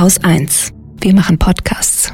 Haus 1. Wir machen Podcasts.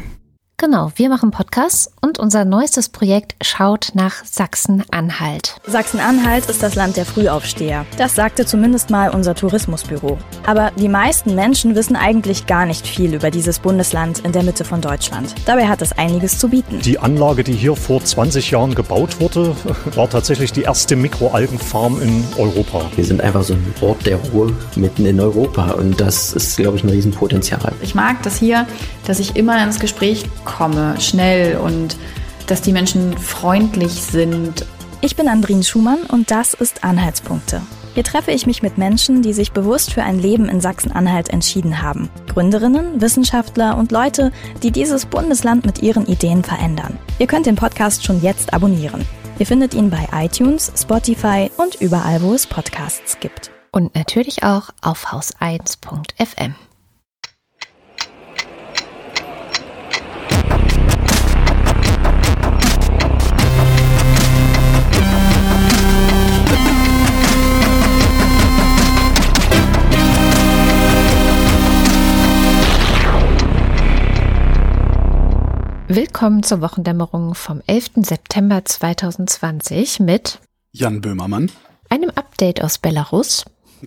Genau, wir machen Podcasts und unser neuestes Projekt schaut nach Sachsen-Anhalt. Sachsen-Anhalt ist das Land der Frühaufsteher. Das sagte zumindest mal unser Tourismusbüro. Aber die meisten Menschen wissen eigentlich gar nicht viel über dieses Bundesland in der Mitte von Deutschland. Dabei hat es einiges zu bieten. Die Anlage, die hier vor 20 Jahren gebaut wurde, war tatsächlich die erste Mikroalgenfarm in Europa. Wir sind einfach so ein Ort der Ruhe mitten in Europa und das ist, glaube ich, ein Riesenpotenzial. Ich mag das hier, dass ich immer ins Gespräch komme, schnell und dass die Menschen freundlich sind. Ich bin Andrin Schumann und das ist Anhaltspunkte. Hier treffe ich mich mit Menschen, die sich bewusst für ein Leben in Sachsen-Anhalt entschieden haben. Gründerinnen, Wissenschaftler und Leute, die dieses Bundesland mit ihren Ideen verändern. Ihr könnt den Podcast schon jetzt abonnieren. Ihr findet ihn bei iTunes, Spotify und überall, wo es Podcasts gibt. Und natürlich auch auf haus1.fm. Willkommen zur Wochendämmerung vom 11. September 2020 mit Jan Böhmermann, einem Update aus Belarus,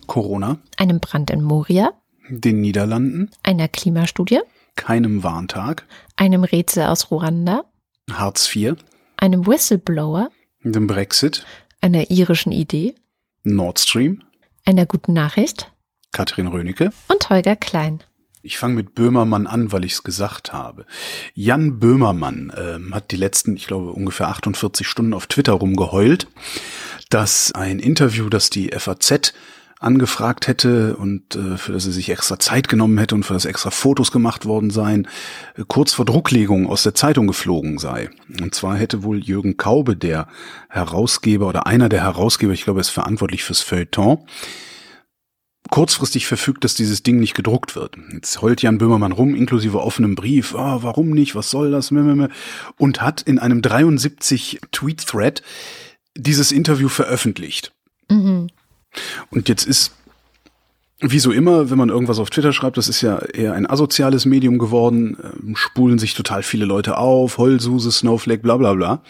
Corona, einem Brand in Moria, den Niederlanden, einer Klimastudie, keinem Warntag, einem Rätsel aus Ruanda, Hartz IV, einem Whistleblower, dem Brexit, einer irischen Idee, Nord Stream, einer guten Nachricht Katrin Rönecke. und Holger Klein. Ich fange mit Böhmermann an, weil ich es gesagt habe. Jan Böhmermann ähm, hat die letzten, ich glaube, ungefähr 48 Stunden auf Twitter rumgeheult, dass ein Interview, das die FAZ angefragt hätte und äh, für das er sich extra Zeit genommen hätte und für das extra Fotos gemacht worden seien, äh, kurz vor Drucklegung aus der Zeitung geflogen sei. Und zwar hätte wohl Jürgen Kaube, der Herausgeber oder einer der Herausgeber, ich glaube, er ist verantwortlich fürs Feuilleton, kurzfristig verfügt, dass dieses Ding nicht gedruckt wird. Jetzt heult Jan Böhmermann rum, inklusive offenem Brief, oh, warum nicht, was soll das, und hat in einem 73 Tweet-Thread dieses Interview veröffentlicht. Mhm. Und jetzt ist, wie so immer, wenn man irgendwas auf Twitter schreibt, das ist ja eher ein asoziales Medium geworden, ähm, spulen sich total viele Leute auf, Heulsuse, Snowflake, bla bla bla.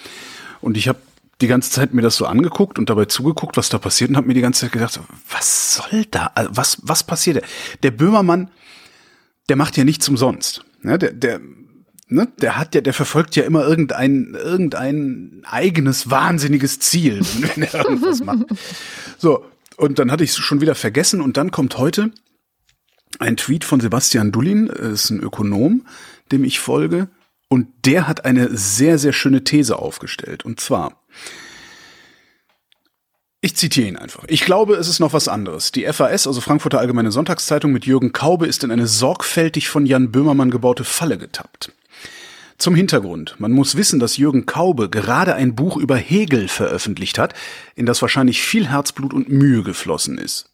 Und ich habe die ganze Zeit mir das so angeguckt und dabei zugeguckt, was da passiert und habe mir die ganze Zeit gedacht, was soll da? Also was, was passiert? Der Böhmermann, der macht ja nichts umsonst. Ja, der, der, ne, der hat ja, der verfolgt ja immer irgendein, irgendein eigenes wahnsinniges Ziel, wenn er irgendwas macht. So, und dann hatte ich es schon wieder vergessen und dann kommt heute ein Tweet von Sebastian Dullin, ist ein Ökonom, dem ich folge, und der hat eine sehr, sehr schöne These aufgestellt. Und zwar, ich zitiere ihn einfach. Ich glaube, es ist noch was anderes. Die FAS, also Frankfurter Allgemeine Sonntagszeitung mit Jürgen Kaube, ist in eine sorgfältig von Jan Böhmermann gebaute Falle getappt. Zum Hintergrund. Man muss wissen, dass Jürgen Kaube gerade ein Buch über Hegel veröffentlicht hat, in das wahrscheinlich viel Herzblut und Mühe geflossen ist.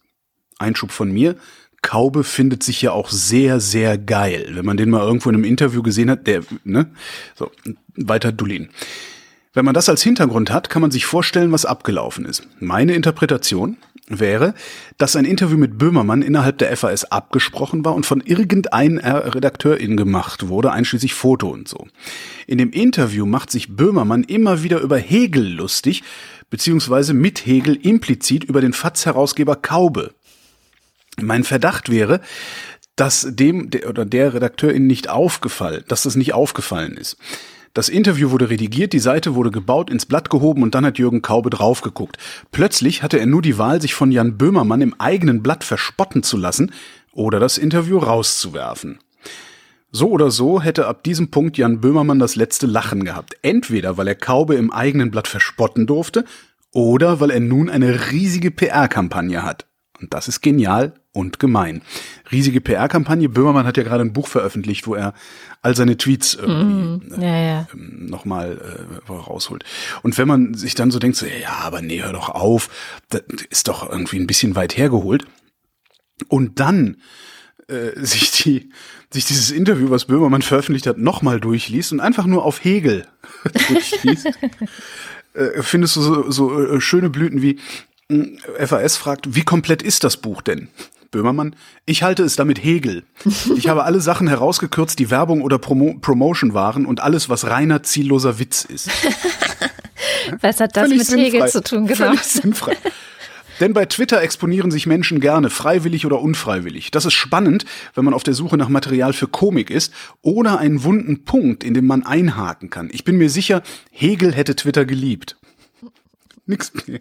Einschub von mir. Kaube findet sich ja auch sehr, sehr geil. Wenn man den mal irgendwo in einem Interview gesehen hat, der, ne? So, weiter Dulin. Wenn man das als Hintergrund hat, kann man sich vorstellen, was abgelaufen ist. Meine Interpretation wäre, dass ein Interview mit Böhmermann innerhalb der FAS abgesprochen war und von irgendeinem Redakteurin gemacht wurde, einschließlich Foto und so. In dem Interview macht sich Böhmermann immer wieder über Hegel lustig, beziehungsweise mit Hegel implizit über den FAZ-Herausgeber Kaube. Mein Verdacht wäre, dass dem der, oder der Redakteurin nicht aufgefallen, dass das nicht aufgefallen ist. Das Interview wurde redigiert, die Seite wurde gebaut, ins Blatt gehoben und dann hat Jürgen Kaube draufgeguckt. Plötzlich hatte er nur die Wahl, sich von Jan Böhmermann im eigenen Blatt verspotten zu lassen oder das Interview rauszuwerfen. So oder so hätte ab diesem Punkt Jan Böhmermann das letzte Lachen gehabt. Entweder weil er Kaube im eigenen Blatt verspotten durfte oder weil er nun eine riesige PR-Kampagne hat. Und das ist genial und gemein. Riesige PR-Kampagne. Böhmermann hat ja gerade ein Buch veröffentlicht, wo er all seine Tweets irgendwie mm, ja, ja. äh, nochmal äh, rausholt. Und wenn man sich dann so denkt, so, ja, aber nee, hör doch auf, das ist doch irgendwie ein bisschen weit hergeholt. Und dann äh, sich die sich dieses Interview, was Böhmermann veröffentlicht hat, nochmal durchliest und einfach nur auf Hegel durchliest, äh, findest du so, so äh, schöne Blüten wie FAS fragt, wie komplett ist das Buch denn? Böhmermann, ich halte es damit Hegel. Ich habe alle Sachen herausgekürzt, die Werbung oder Promo Promotion waren und alles, was reiner zielloser Witz ist. Was hat das Völlig mit Hegel sinnfrei. zu tun, genau? Völlig sinnfrei. Denn bei Twitter exponieren sich Menschen gerne, freiwillig oder unfreiwillig. Das ist spannend, wenn man auf der Suche nach Material für Komik ist oder einen wunden Punkt, in dem man einhaken kann. Ich bin mir sicher, Hegel hätte Twitter geliebt. Nix mehr.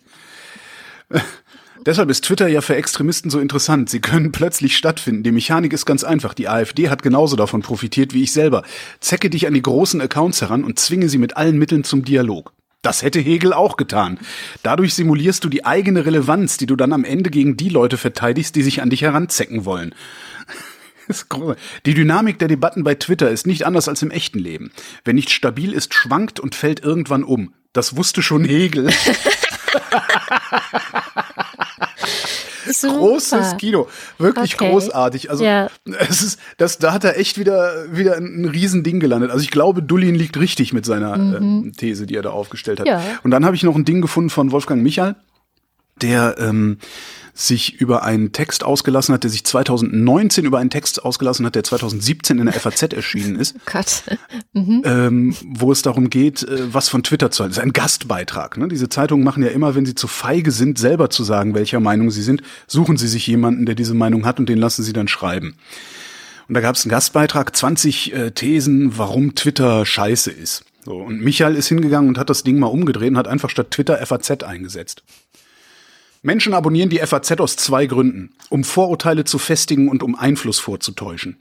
Deshalb ist Twitter ja für Extremisten so interessant. Sie können plötzlich stattfinden. Die Mechanik ist ganz einfach. Die AfD hat genauso davon profitiert wie ich selber. Zecke dich an die großen Accounts heran und zwinge sie mit allen Mitteln zum Dialog. Das hätte Hegel auch getan. Dadurch simulierst du die eigene Relevanz, die du dann am Ende gegen die Leute verteidigst, die sich an dich heranzecken wollen. Die Dynamik der Debatten bei Twitter ist nicht anders als im echten Leben. Wer nicht stabil ist, schwankt und fällt irgendwann um. Das wusste schon Hegel. Super. Großes Kino, wirklich Okay. großartig. Also Ja. es ist, das, da hat er echt wieder wieder ein, Riesending gelandet. Also ich glaube, Dullin liegt richtig mit seiner ähm, These, die er da aufgestellt hat. Mhm. Ja. Und dann habe ich noch ein Ding gefunden von Wolfgang Michal, der ähm, sich über einen Text ausgelassen hat, der sich 2019 über einen Text ausgelassen hat, der 2017 in der FAZ erschienen ist Gott. ähm, wo es darum geht, äh, was von Twitter zu halten. Das ist ein Gastbeitrag. Ne? Diese Zeitungen machen ja immer, wenn sie zu feige sind, selber zu sagen, welcher Meinung sie sind, suchen sie sich jemanden, der diese Meinung hat und den lassen sie dann schreiben. Und da gab es einen Gastbeitrag, 20 äh, Thesen, warum Twitter scheiße ist. So, und Michael ist hingegangen und hat das Ding mal umgedreht und hat einfach statt Twitter FAZ eingesetzt. Menschen abonnieren die FAZ aus zwei Gründen. Um Vorurteile zu festigen und um Einfluss vorzutäuschen.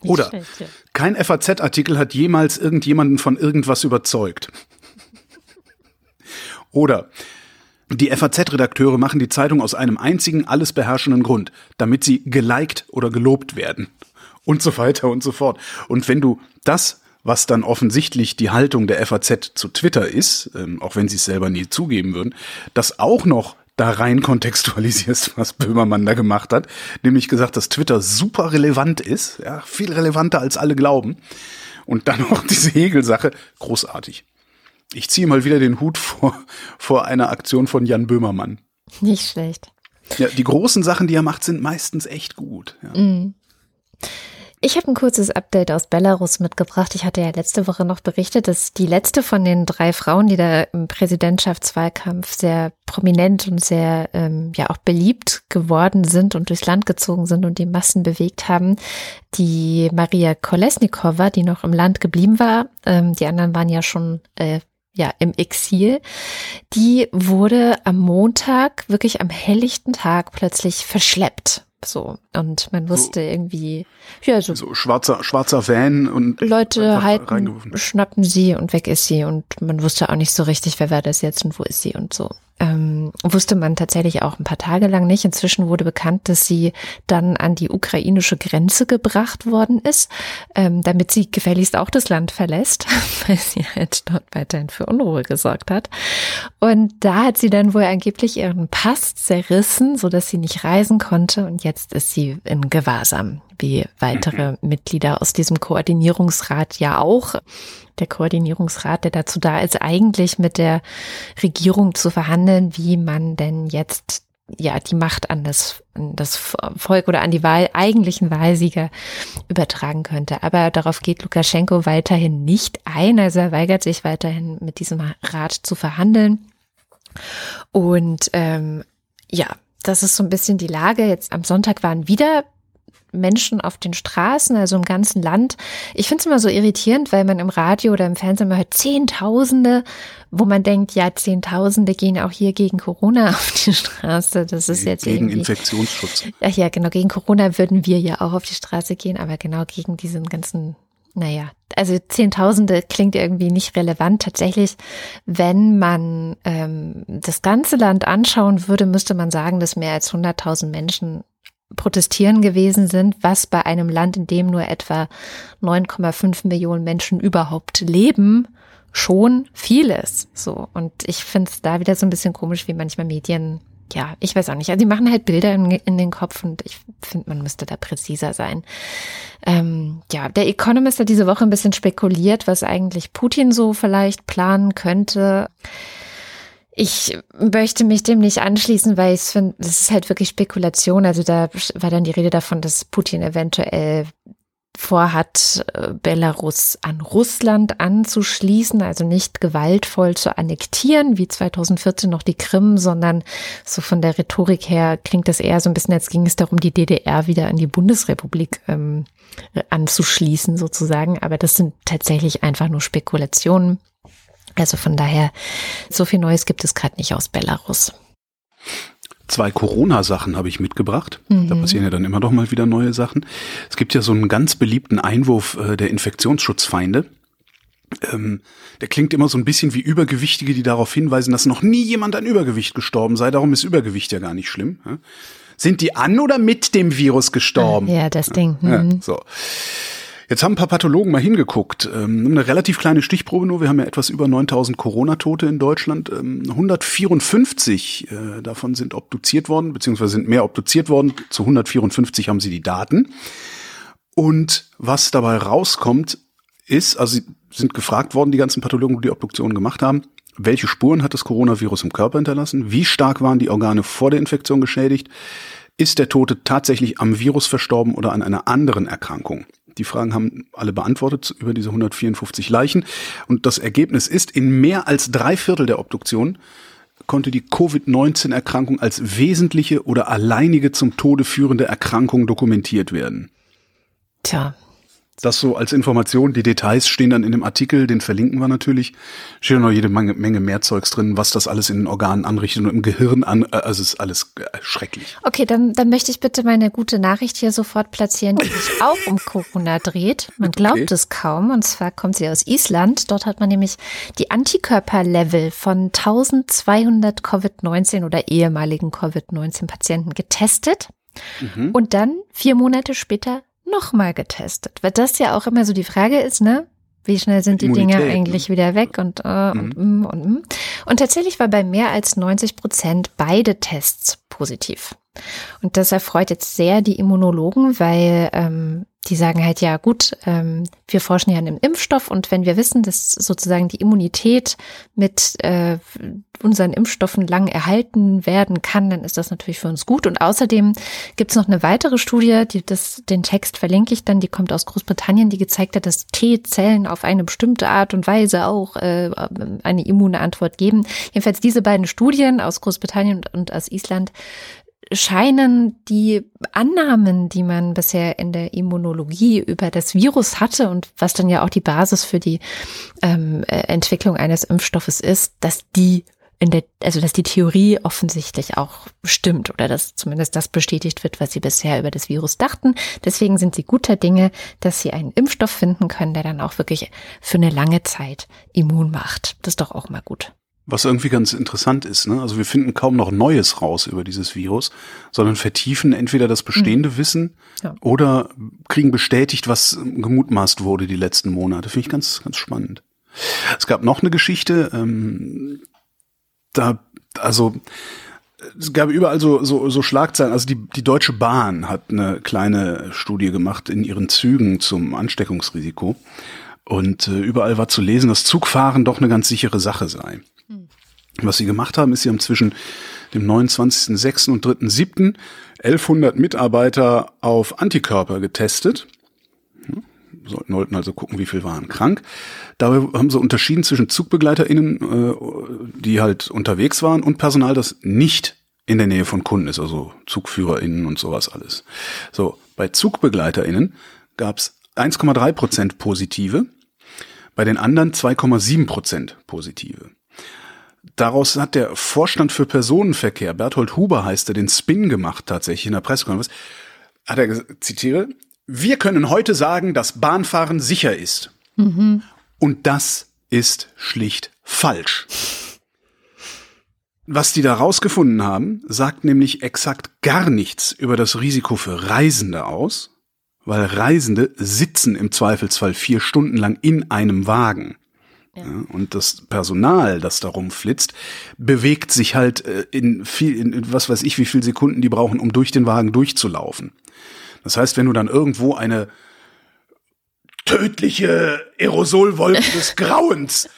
Oder kein FAZ-Artikel hat jemals irgendjemanden von irgendwas überzeugt. Oder die FAZ-Redakteure machen die Zeitung aus einem einzigen, alles beherrschenden Grund, damit sie geliked oder gelobt werden. Und so weiter und so fort. Und wenn du das, was dann offensichtlich die Haltung der FAZ zu Twitter ist, ähm, auch wenn sie es selber nie zugeben würden, das auch noch da rein kontextualisierst, was Böhmermann da gemacht hat, nämlich gesagt, dass Twitter super relevant ist, ja, viel relevanter als alle glauben. Und dann noch diese Hegel-Sache, großartig. Ich ziehe mal wieder den Hut vor, vor einer Aktion von Jan Böhmermann. Nicht schlecht. Ja, die großen Sachen, die er macht, sind meistens echt gut. Ja. Ich habe ein kurzes Update aus Belarus mitgebracht. Ich hatte ja letzte Woche noch berichtet, dass die letzte von den drei Frauen, die da im Präsidentschaftswahlkampf sehr prominent und sehr ähm, ja auch beliebt geworden sind und durchs Land gezogen sind und die Massen bewegt haben, die Maria Kolesnikova, die noch im Land geblieben war, ähm, die anderen waren ja schon äh, ja, im Exil. Die wurde am Montag, wirklich am helllichten Tag, plötzlich verschleppt. So. Und man wusste irgendwie, ja, so So schwarzer, schwarzer Van und Leute halten, schnappen sie und weg ist sie und man wusste auch nicht so richtig, wer war das jetzt und wo ist sie und so. Ähm, wusste man tatsächlich auch ein paar Tage lang nicht. Inzwischen wurde bekannt, dass sie dann an die ukrainische Grenze gebracht worden ist, ähm, damit sie gefälligst auch das Land verlässt, weil sie halt dort weiterhin für Unruhe gesorgt hat. Und da hat sie dann wohl angeblich ihren Pass zerrissen, so dass sie nicht reisen konnte und jetzt ist sie in Gewahrsam, wie weitere Mitglieder aus diesem Koordinierungsrat ja auch. Der Koordinierungsrat, der dazu da ist, eigentlich mit der Regierung zu verhandeln, wie man denn jetzt ja die Macht an das, an das Volk oder an die Wahl, eigentlichen Wahlsieger übertragen könnte. Aber darauf geht Lukaschenko weiterhin nicht ein. Also er weigert sich weiterhin mit diesem Rat zu verhandeln. Und ähm, ja, das ist so ein bisschen die Lage. Jetzt am Sonntag waren wieder Menschen auf den Straßen, also im ganzen Land. Ich finde es immer so irritierend, weil man im Radio oder im Fernsehen immer hört Zehntausende, wo man denkt, ja, Zehntausende gehen auch hier gegen Corona auf die Straße. Das ist jetzt gegen. Infektionsschutz. Ach ja, genau, gegen Corona würden wir ja auch auf die Straße gehen, aber genau gegen diesen ganzen, naja, also Zehntausende klingt irgendwie nicht relevant. Tatsächlich, wenn man ähm, das ganze Land anschauen würde, müsste man sagen, dass mehr als 100.000 Menschen protestieren gewesen sind, was bei einem Land, in dem nur etwa 9,5 Millionen Menschen überhaupt leben, schon viel ist. So. Und ich finde es da wieder so ein bisschen komisch, wie manchmal Medien, ja, ich weiß auch nicht. Also die machen halt Bilder in, in den Kopf und ich finde, man müsste da präziser sein. Ähm, ja, der Economist hat diese Woche ein bisschen spekuliert, was eigentlich Putin so vielleicht planen könnte. Ich möchte mich dem nicht anschließen, weil ich finde, das ist halt wirklich Spekulation. Also da war dann die Rede davon, dass Putin eventuell vorhat, äh, Belarus an Russland anzuschließen, also nicht gewaltvoll zu annektieren, wie 2014 noch die Krim, sondern so von der Rhetorik her klingt das eher so ein bisschen, als ging es darum, die DDR wieder an die Bundesrepublik ähm, anzuschließen sozusagen. Aber das sind tatsächlich einfach nur Spekulationen. Also von daher, so viel Neues gibt es gerade nicht aus Belarus. Zwei Corona-Sachen habe ich mitgebracht. Mhm. Da passieren ja dann immer noch mal wieder neue Sachen. Es gibt ja so einen ganz beliebten Einwurf äh, der Infektionsschutzfeinde. Ähm, der klingt immer so ein bisschen wie Übergewichtige, die darauf hinweisen, dass noch nie jemand an Übergewicht gestorben sei. Darum ist Übergewicht ja gar nicht schlimm. Sind die an oder mit dem Virus gestorben? Ja, das Ding. Mhm. Ja, so. Jetzt haben ein paar Pathologen mal hingeguckt. Ähm, eine relativ kleine Stichprobe nur. Wir haben ja etwas über 9000 Corona-Tote in Deutschland. Ähm, 154 äh, davon sind obduziert worden, beziehungsweise sind mehr obduziert worden. Zu 154 haben sie die Daten. Und was dabei rauskommt, ist, also sie sind gefragt worden, die ganzen Pathologen, die die Obduktion gemacht haben, welche Spuren hat das Coronavirus im Körper hinterlassen? Wie stark waren die Organe vor der Infektion geschädigt? Ist der Tote tatsächlich am Virus verstorben oder an einer anderen Erkrankung? Die Fragen haben alle beantwortet über diese 154 Leichen. Und das Ergebnis ist, in mehr als drei Viertel der Obduktion konnte die Covid-19-Erkrankung als wesentliche oder alleinige zum Tode führende Erkrankung dokumentiert werden. Tja, das so als Information. Die Details stehen dann in dem Artikel, den verlinken wir natürlich. Steht noch jede Menge, Menge mehr Zeugs drin, was das alles in den Organen anrichtet und im Gehirn an. Äh, also es ist alles äh, schrecklich. Okay, dann, dann möchte ich bitte meine gute Nachricht hier sofort platzieren, die sich auch um Corona dreht. Man glaubt okay. es kaum. Und zwar kommt sie aus Island. Dort hat man nämlich die Antikörperlevel von 1200 Covid-19 oder ehemaligen Covid-19-Patienten getestet. Mhm. Und dann vier Monate später nochmal getestet. Weil das ja auch immer so die Frage ist, ne? Wie schnell sind die Immunität, Dinge eigentlich ne? wieder weg und, äh, mhm. und, und, und, und tatsächlich war bei mehr als 90 Prozent beide Tests positiv. Und das erfreut jetzt sehr die Immunologen, weil ähm, die sagen halt, ja gut, ähm, wir forschen ja an einem Impfstoff und wenn wir wissen, dass sozusagen die Immunität mit äh, unseren Impfstoffen lang erhalten werden kann, dann ist das natürlich für uns gut. Und außerdem gibt es noch eine weitere Studie, die das, den Text verlinke ich dann, die kommt aus Großbritannien, die gezeigt hat, dass T-Zellen auf eine bestimmte Art und Weise auch äh, eine immune Antwort geben. Jedenfalls diese beiden Studien aus Großbritannien und, und aus Island scheinen die Annahmen, die man bisher in der Immunologie über das Virus hatte und was dann ja auch die Basis für die ähm, äh, Entwicklung eines Impfstoffes ist, dass die in der, also dass die Theorie offensichtlich auch stimmt oder dass zumindest das bestätigt wird, was sie bisher über das Virus dachten. Deswegen sind sie guter Dinge, dass sie einen Impfstoff finden können, der dann auch wirklich für eine lange Zeit immun macht. Das ist doch auch mal gut. Was irgendwie ganz interessant ist, ne? Also wir finden kaum noch Neues raus über dieses Virus, sondern vertiefen entweder das bestehende mhm. Wissen ja. oder kriegen bestätigt, was gemutmaßt wurde die letzten Monate. Finde ich ganz, ganz spannend. Es gab noch eine Geschichte, ähm, da, also es gab überall so, so, so Schlagzeilen. Also die, die Deutsche Bahn hat eine kleine Studie gemacht in ihren Zügen zum Ansteckungsrisiko. Und äh, überall war zu lesen, dass Zugfahren doch eine ganz sichere Sache sei. Was sie gemacht haben, ist, sie haben zwischen dem 29.06. und 3.07. 1100 Mitarbeiter auf Antikörper getestet. Sollten wollten also gucken, wie viel waren krank. Dabei haben sie unterschieden zwischen ZugbegleiterInnen, äh, die halt unterwegs waren, und Personal, das nicht in der Nähe von Kunden ist, also ZugführerInnen und sowas alles. So, bei ZugbegleiterInnen gab es 1,3 Prozent Positive, bei den anderen 2,7 Prozent Positive. Daraus hat der Vorstand für Personenverkehr, Berthold Huber heißt er, den Spin gemacht tatsächlich in der Pressekonferenz. Hat er gesagt, zitiere, wir können heute sagen, dass Bahnfahren sicher ist. Mhm. Und das ist schlicht falsch. Was die da rausgefunden haben, sagt nämlich exakt gar nichts über das Risiko für Reisende aus, weil Reisende sitzen im Zweifelsfall vier Stunden lang in einem Wagen. Ja. und das Personal, das da rumflitzt, bewegt sich halt äh, in viel, in was weiß ich, wie viele Sekunden die brauchen, um durch den Wagen durchzulaufen. Das heißt, wenn du dann irgendwo eine tödliche Aerosolwolke des Grauens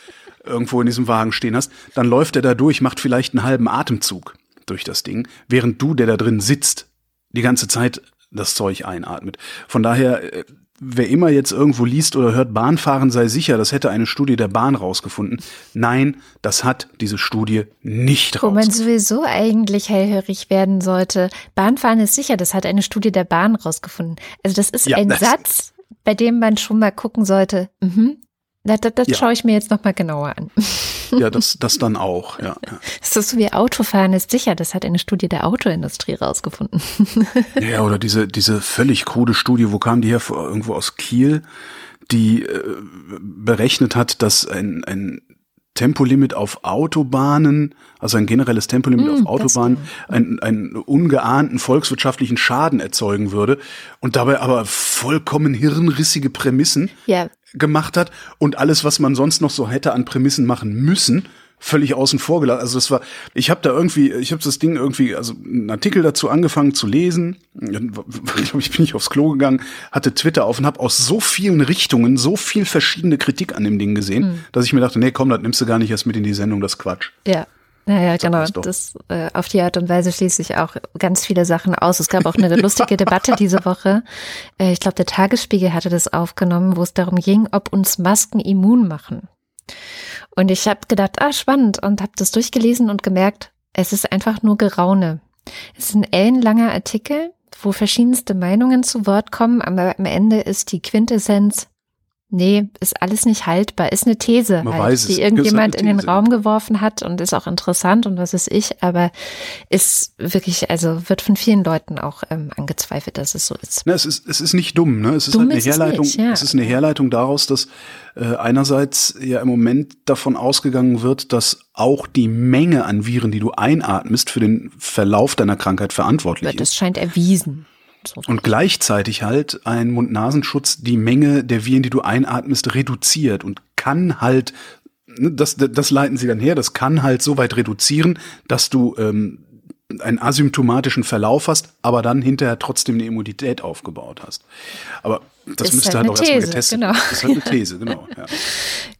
irgendwo in diesem Wagen stehen hast, dann läuft er da durch, macht vielleicht einen halben Atemzug durch das Ding, während du, der da drin sitzt, die ganze Zeit das Zeug einatmet. Von daher, äh, wer immer jetzt irgendwo liest oder hört, Bahnfahren sei sicher, das hätte eine Studie der Bahn rausgefunden. Nein, das hat diese Studie nicht Wo man rausgefunden. sowieso eigentlich hellhörig werden sollte. Bahnfahren ist sicher, das hat eine Studie der Bahn rausgefunden. Also das ist Ja, ein das- Satz, bei dem man schon mal gucken sollte. Mhm. Das, das, das Ja. schaue ich mir jetzt noch mal genauer an. Ja, das, das dann auch. Ja. Das ist so wie Autofahren ist sicher, das hat eine Studie der Autoindustrie rausgefunden. Ja, oder diese, diese völlig krude Studie, wo kam die her? Irgendwo aus Kiel, die äh, berechnet hat, dass ein, ein Tempolimit auf Autobahnen, also ein generelles Tempolimit Mm, auf Autobahnen, einen, einen ungeahnten volkswirtschaftlichen Schaden erzeugen würde und dabei aber vollkommen hirnrissige Prämissen Ja, gemacht hat und alles, was man sonst noch so hätte an Prämissen machen müssen, völlig außen vor gelassen. Also das war, ich habe da irgendwie, ich habe das Ding irgendwie, also einen Artikel dazu angefangen zu lesen. Ich glaube, ich bin nicht aufs Klo gegangen, hatte Twitter auf und habe aus so vielen Richtungen so viel verschiedene Kritik an dem Ding gesehen, dass ich mir dachte, nee, komm, das nimmst du gar nicht erst mit in die Sendung, das Quatsch. ja. Naja, genau. das äh, auf die Art und Weise schließt sich auch ganz viele Sachen aus. Es gab auch eine lustige Debatte diese Woche. Äh, ich glaube, der Tagesspiegel hatte das aufgenommen, wo es darum ging, ob uns Masken immun machen. Und ich habe gedacht, ah, spannend, und habe das durchgelesen und gemerkt, es ist einfach nur Geraune. Es ist ein ellenlanger Artikel, wo verschiedenste Meinungen zu Wort kommen, aber am Ende ist die Quintessenz, nee, ist alles nicht haltbar, ist eine These, Man halt, es. die Ist irgendjemand in den. Raum geworfen hat und ist auch interessant und was ist ich, aber ist wirklich, also wird von vielen Leuten auch ähm, angezweifelt, dass es so ist. Ne, es ist, es ist nicht dumm, ne? Es ist Dumm halt eine ist es Herleitung, nicht, ja. es ist eine Herleitung daraus, dass äh, einerseits ja im Moment davon ausgegangen wird, dass auch die Menge an Viren, die du einatmest, für den Verlauf deiner Krankheit verantwortlich Das ist. scheint erwiesen. So. Und gleichzeitig halt ein Mund-Nasenschutz die Menge der Viren, die du einatmest, reduziert und kann halt, ne, das, das leiten sie dann her, das kann halt so weit reduzieren, dass du ähm, einen asymptomatischen Verlauf hast, aber dann hinterher trotzdem eine Immunität aufgebaut hast. Aber das Ist müsste halt halt, auch erstmal These, getestet genau. werden. Das ist halt eine These, genau. Ja.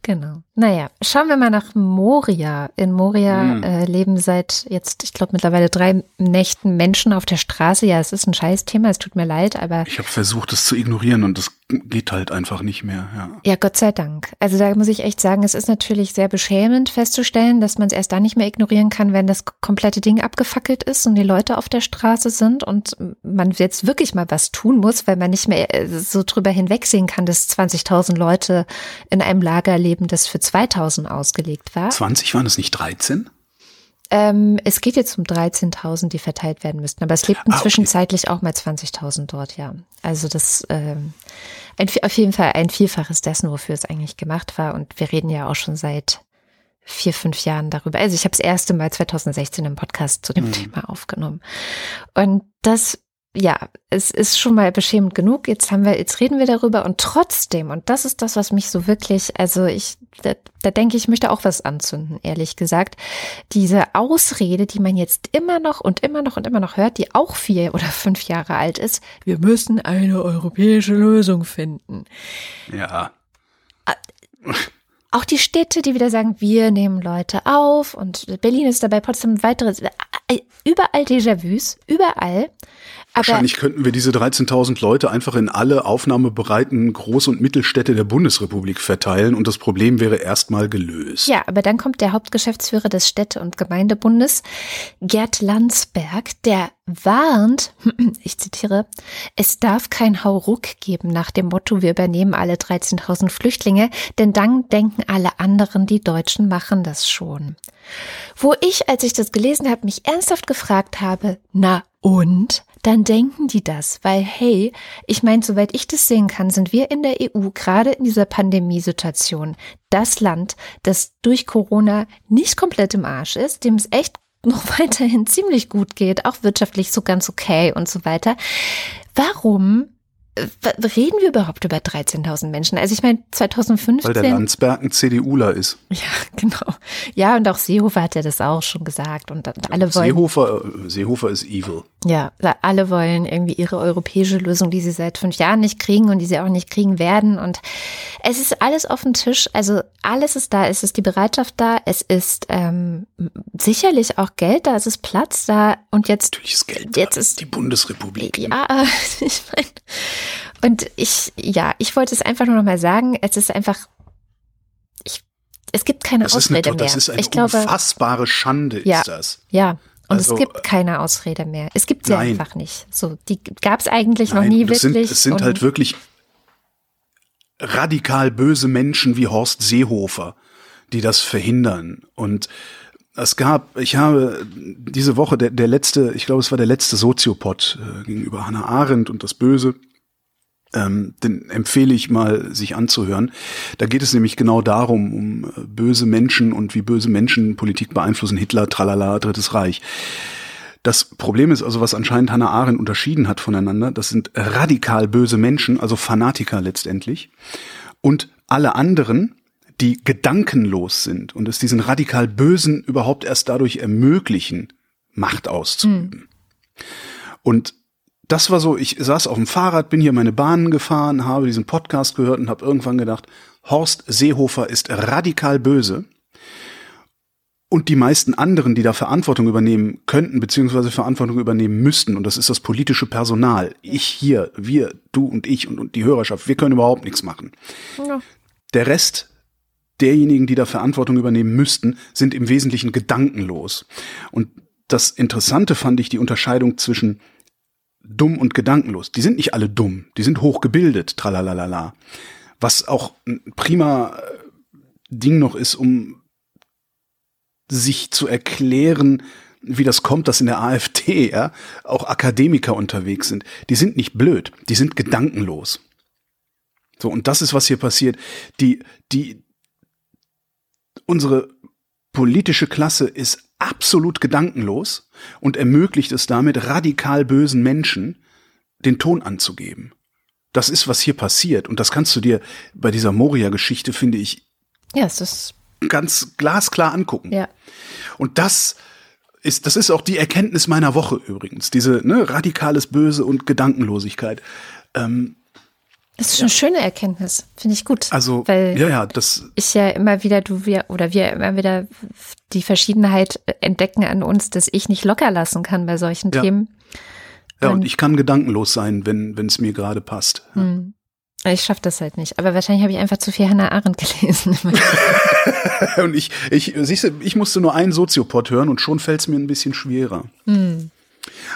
Genau. Naja, schauen wir mal nach Moria. In Moria Mhm. äh, leben seit jetzt, ich glaube, mittlerweile drei Nächten Menschen auf der Straße. Ja, es ist ein Scheißthema, es tut mir leid, aber Ich habe versucht, das zu ignorieren und das geht halt einfach nicht mehr. Ja. ja, Gott sei Dank. Also da muss ich echt sagen, es ist natürlich sehr beschämend festzustellen, dass man es erst dann nicht mehr ignorieren kann, wenn das komplette Ding abgefackelt ist und die Leute auf der Straße sind und man jetzt wirklich mal was tun muss, weil man nicht mehr äh, so drüber hinwegsehen kann, dass 20.000 Leute in einem Lager leben, das für 2.000 ausgelegt war. 20 waren es nicht 13? Ähm, es geht jetzt um 13.000, die verteilt werden müssten, aber es lebten Ah, okay. zwischenzeitlich auch mal 20.000 dort, ja. Also das ähm, ein, auf jeden Fall ein Vielfaches dessen, wofür es eigentlich gemacht war. Und wir reden ja auch schon seit vier, fünf Jahren darüber. Also ich habe das erste Mal 2016 im Podcast zu dem Mhm. Thema aufgenommen. Und das, ja, es ist schon mal beschämend genug. Jetzt haben wir, jetzt reden wir darüber und trotzdem, und das ist das, was mich so wirklich, also ich, da, da denke ich, möchte auch was anzünden, ehrlich gesagt. Diese Ausrede, die man jetzt immer noch und immer noch und immer noch hört, die auch vier oder fünf Jahre alt ist, wir müssen eine europäische Lösung finden. Ja. Auch die Städte, die wieder sagen, wir nehmen Leute auf und Berlin ist dabei trotzdem ein weiteres, überall Déjà-vus, überall. Wahrscheinlich könnten wir diese 13.000 Leute einfach in alle aufnahmebereiten Groß- und Mittelstädte der Bundesrepublik verteilen und das Problem wäre erstmal gelöst. Ja, aber dann kommt der Hauptgeschäftsführer des Städte- und Gemeindebundes, Gerd Landsberg, der warnt, ich zitiere, es darf kein Hauruck geben nach dem Motto, wir übernehmen alle 13.000 Flüchtlinge, denn dann denken alle anderen, die Deutschen machen das schon. Wo ich, als ich das gelesen habe, mich ernsthaft gefragt habe, na und? Dann denken die das, weil hey, ich meine, soweit ich das sehen kann, sind wir in der EU gerade in dieser Pandemiesituation das Land, das durch Corona nicht komplett im Arsch ist, dem es echt noch weiterhin ziemlich gut geht, auch wirtschaftlich so ganz okay und so weiter. Warum reden wir überhaupt über 13.000 Menschen? Also ich meine, 2015. Weil der Landsberg ein CDUler ist. Ja, genau. Ja, und auch Seehofer hat ja das auch schon gesagt. Und alle wollen. Seehofer, äh, Seehofer ist evil. Ja, alle wollen irgendwie ihre europäische Lösung, die sie seit fünf Jahren nicht kriegen und die sie auch nicht kriegen werden. Und es ist alles auf dem Tisch. Also alles ist da. Es ist die Bereitschaft da. Es ist ähm, sicherlich auch Geld da. Es ist Platz da. Und jetzt. Natürlich ist Geld jetzt da. ist die Bundesrepublik. Ja, ich meine. Und ich, ja, ich wollte es einfach nur noch mal sagen. Es ist einfach, ich, es gibt keine das Ausrede eine, mehr. Das ist eine ich glaube, unfassbare Schande, ja, ist das. Ja. Und Also, es gibt keine Ausrede mehr. Es gibt sie nein. einfach nicht. So, die gab es eigentlich Nein, noch nie wirklich. Sind, es sind halt wirklich radikal böse Menschen wie Horst Seehofer, die das verhindern. Und es gab, ich habe diese Woche der, der letzte, ich glaube, es war der letzte Soziopod äh, gegenüber Hannah Arendt und das Böse. Ähm, den empfehle ich mal, sich anzuhören. Da geht es nämlich genau darum, um äh, böse Menschen und wie böse Menschen Politik beeinflussen. Hitler, tralala, Drittes Reich. Das Problem ist also, was anscheinend Hannah Arendt unterschieden hat voneinander, das sind radikal böse Menschen, also Fanatiker letztendlich, und alle anderen, die gedankenlos sind und es diesen radikal Bösen überhaupt erst dadurch ermöglichen, Macht auszuüben. Und das war so, ich saß auf dem Fahrrad, bin hier meine Bahnen gefahren, habe diesen Podcast gehört und habe irgendwann gedacht, Horst Seehofer ist radikal böse. Und die meisten anderen, die da Verantwortung übernehmen könnten, beziehungsweise Verantwortung übernehmen müssten, und das ist das politische Personal, ich hier, wir, du und ich und, und die Hörerschaft, wir können überhaupt nichts machen. Ja. Der Rest derjenigen, die da Verantwortung übernehmen müssten, sind im Wesentlichen gedankenlos. Und das Interessante fand ich die Unterscheidung zwischen dumm und gedankenlos. Die sind nicht alle dumm, die sind hochgebildet, tralalala. Was auch ein prima äh, Ding noch ist, um sich zu erklären, wie das kommt, dass in der AfD ja auch Akademiker unterwegs sind. Die sind nicht blöd, die sind gedankenlos. So, und das ist, was hier passiert. Die, die, unsere politische Klasse ist absolut gedankenlos und ermöglicht es damit radikal bösen Menschen den Ton anzugeben. Das ist, was hier passiert. Und das kannst du dir bei dieser Moria-Geschichte, finde ich, ja, es ist, ganz glasklar angucken. ja. Und das ist, das ist auch die Erkenntnis meiner Woche übrigens. Diese ne, radikales Böse und Gedankenlosigkeit. Ähm, Das ist eine schöne Erkenntnis. Finde ich gut. also, Weil ja, ja, das, ich ja immer wieder, du wir oder wir immer wieder die Verschiedenheit entdecken an uns, dass ich nicht locker lassen kann bei solchen Ja. Themen. ja, und Und- ich kann gedankenlos sein, wenn wenn es mir gerade passt. Hm. Ich schaffe das halt nicht. Aber wahrscheinlich habe ich einfach zu viel Hannah Arendt gelesen. Und ich, ich, siehst du, ich musste nur einen Soziopod hören und schon fällt es mir ein bisschen schwerer. Hm.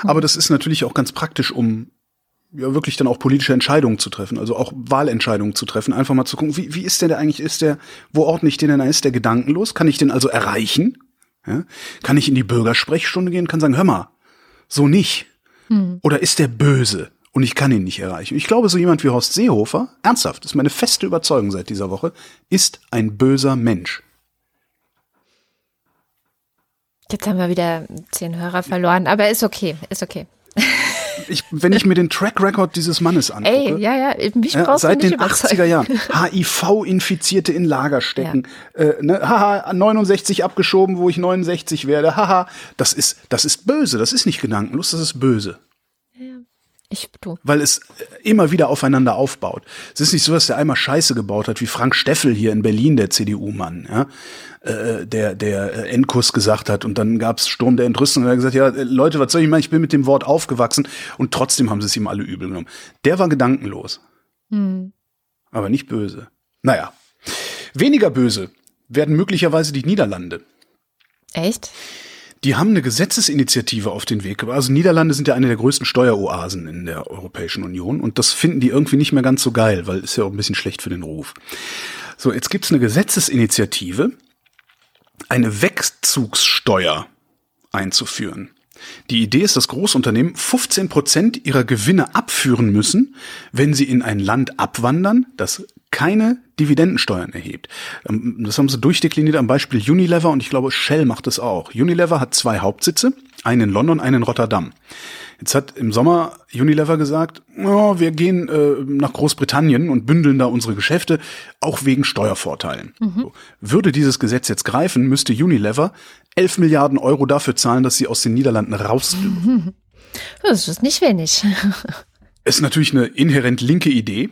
Aber das ist natürlich auch ganz praktisch, um ja wirklich dann auch politische Entscheidungen zu treffen, also auch Wahlentscheidungen zu treffen, einfach mal zu gucken, wie, wie ist der, der eigentlich, ist der, wo ordne ich den denn, ist der gedankenlos? Kann ich den also erreichen? Ja? Kann ich in die Bürgersprechstunde gehen, kann sagen, hör mal, so nicht. Oder ist der böse und ich kann ihn nicht erreichen? Ich glaube, so jemand wie Horst Seehofer, ernsthaft, das ist meine feste Überzeugung seit dieser Woche, ist ein böser Mensch. Jetzt haben wir wieder zehn Hörer verloren, aber ist okay, ist okay. Ich, wenn ich mir den Track Record dieses Mannes angucke, Ey, ja, ja, mich Ja, brauchst seit du nicht den 80er Jahren. HIV-Infizierte in Lager stecken. Äh, ne, haha, 69 abgeschoben, wo ich 69 werde. Haha, das ist, das ist böse. Das ist nicht gedankenlos, das ist böse. Ich, du. Weil es äh, immer wieder aufeinander aufbaut. Es ist nicht so, dass der einmal Scheiße gebaut hat, wie Frank Steffel hier in Berlin, der CDU-Mann, ja, äh, der, der äh, Endkuss gesagt hat und dann gab's Sturm der Entrüstung und er hat gesagt, ja, äh, Leute, was soll ich machen? Ich bin mit dem Wort aufgewachsen und trotzdem haben sie es ihm alle übel genommen. Der war gedankenlos. Aber nicht böse. Naja. Weniger böse werden möglicherweise die Niederlande. Echt? Die haben eine Gesetzesinitiative auf den Weg gebracht. Also Niederlande sind ja eine der größten Steueroasen in der Europäischen Union und das finden die irgendwie nicht mehr ganz so geil, weil ist ja auch ein bisschen schlecht für den Ruf. So, jetzt gibt's eine Gesetzesinitiative, eine Wegzugssteuer einzuführen. Die Idee ist, dass Großunternehmen 15 Prozent ihrer Gewinne abführen müssen, wenn sie in ein Land abwandern, das keine Dividendensteuern erhebt. Ähm, Das haben sie durchdekliniert am Beispiel Unilever und ich glaube Shell macht das auch. Unilever hat zwei Hauptsitze, einen in London, einen in Rotterdam. Jetzt hat im Sommer Unilever gesagt, oh, wir gehen äh, nach Großbritannien und bündeln da unsere Geschäfte, auch wegen Steuervorteilen. Mhm. So. Würde dieses Gesetz jetzt greifen, müsste Unilever 11 Milliarden Euro dafür zahlen, dass sie aus den Niederlanden raus dürfen. Das ist nicht wenig. Ist natürlich eine inhärent linke Idee,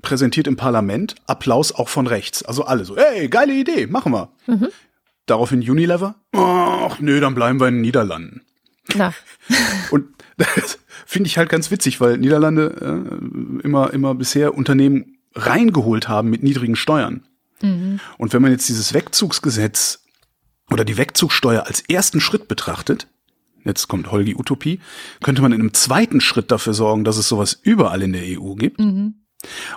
präsentiert im Parlament, Applaus auch von rechts. Also alle so, hey, geile Idee, machen wir. Daraufhin Unilever, ach nö, dann bleiben wir in den Niederlanden. Na, Und das finde ich halt ganz witzig, weil Niederlande äh, immer, immer bisher Unternehmen reingeholt haben mit niedrigen Steuern. Und wenn man jetzt dieses Wegzugsgesetz oder die Wegzugsteuer als ersten Schritt betrachtet, jetzt kommt Holgi Utopie, könnte man in einem zweiten Schritt dafür sorgen, dass es sowas überall in der EU gibt.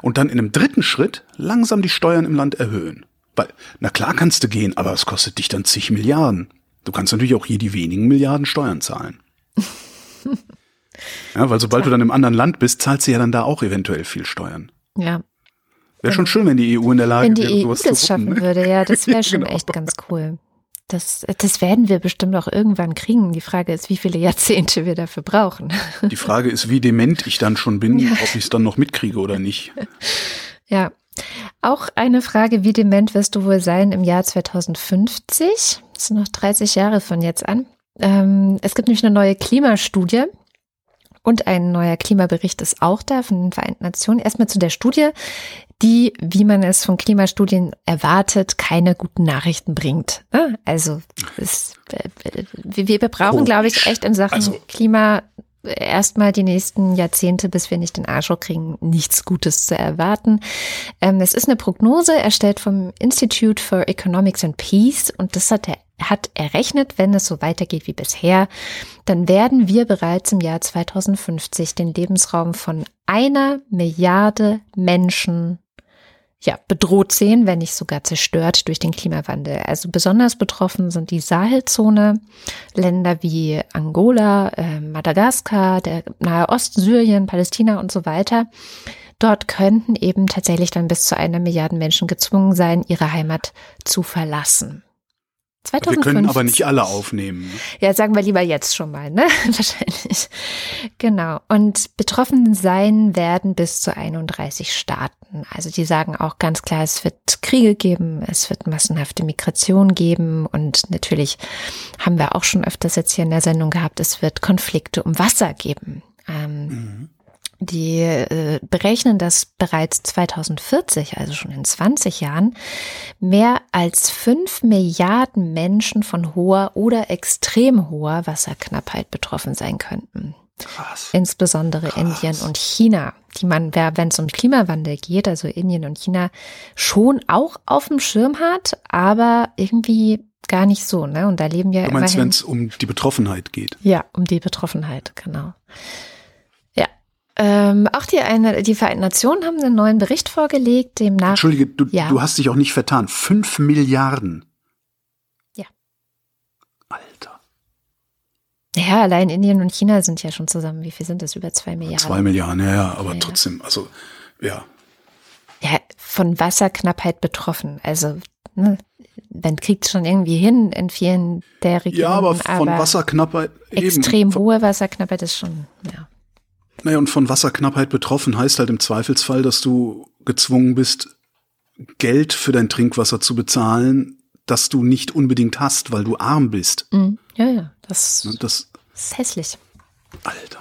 Und dann in einem dritten Schritt langsam die Steuern im Land erhöhen. Weil, na klar kannst du gehen, aber es kostet dich dann zig Milliarden. Du kannst natürlich auch hier die wenigen Milliarden Steuern zahlen. ja, weil sobald du dann im anderen Land bist, zahlst du ja dann da auch eventuell viel Steuern. ja. Wäre schon schön, wenn die EU in der Lage Wenn die wäre, EU sowas das zu wuppen, schaffen ne? würde, ja, das wäre schon Genau. echt ganz cool. Das, das werden wir bestimmt auch irgendwann kriegen. Die Frage ist, wie viele Jahrzehnte wir dafür brauchen. Die Frage ist, wie dement ich dann schon bin, ob ich es dann noch mitkriege oder nicht. Ja. Auch eine Frage, wie dement wirst du wohl sein im Jahr 2050? Das sind noch 30 Jahre von jetzt an. Ähm, es gibt nämlich eine neue Klimastudie und ein neuer Klimabericht ist auch da von den Vereinten Nationen. Erstmal zu der Studie, die, wie man es von Klimastudien erwartet, keine guten Nachrichten bringt. ne? Also es, äh, wir, wir brauchen, glaube ich, echt in Sachen Also- Klima erstmal die nächsten Jahrzehnte, bis wir nicht den Arsch kriegen, nichts Gutes zu erwarten. Ähm, es ist eine Prognose erstellt vom Institute for Economics and Peace und das hat er hat errechnet, wenn es so weitergeht wie bisher, dann werden wir bereits im Jahr 2050 den Lebensraum von einer Milliarde Menschen ja, bedroht sehen, wenn nicht sogar zerstört durch den Klimawandel. Also besonders betroffen sind die Sahelzone, Länder wie Angola, äh, Madagaskar, der Nahe Osten, Syrien, Palästina und so weiter. Dort könnten eben tatsächlich dann bis zu einer Milliarde Menschen gezwungen sein, ihre Heimat zu verlassen. Wir 2050. können aber nicht alle aufnehmen. ne? Ja, sagen wir lieber jetzt schon mal, ne? Wahrscheinlich. Genau. Und betroffen sein werden bis zu 31 Staaten. Also die sagen auch ganz klar, es wird Kriege geben, es wird massenhafte Migration geben und natürlich haben wir auch schon öfters jetzt hier in der Sendung gehabt, es wird Konflikte um Wasser geben. Ähm, die äh, berechnen, dass bereits 2040, also schon in 20 Jahren, mehr als 5 Milliarden Menschen von hoher oder extrem hoher Wasserknappheit betroffen sein könnten. Krass. Insbesondere Indien und China, die man, wenn es um Klimawandel geht, also Indien und China, schon auch auf dem Schirm hat, aber irgendwie gar nicht so. Ne? Und da leben ja Du meinst, wenn es um die Betroffenheit geht? ja, um die Betroffenheit, genau. Ähm, auch die, eine, die Vereinten Nationen haben einen neuen Bericht vorgelegt, demnach. Entschuldige, du, Ja. du hast dich auch nicht vertan. Fünf Milliarden. Ja. Alter. Ja, allein Indien und China sind ja schon zusammen. Wie viel sind das? Über zwei Milliarden. Zwei Milliarden, ja, ja, aber Ja. trotzdem, also, ja. Ja, von Wasserknappheit betroffen. Also, ne, wenn kriegt schon irgendwie hin in vielen der Regionen. Ja, aber von Wasserknappheit eben. Extrem hohe Wasserknappheit ist schon, ja. Naja, und von Wasserknappheit betroffen heißt halt im Zweifelsfall, dass du gezwungen bist, Geld für dein Trinkwasser zu bezahlen, das du nicht unbedingt hast, weil du arm bist. Mhm. Ja, ja, das Ne, Das, ist hässlich. Alter.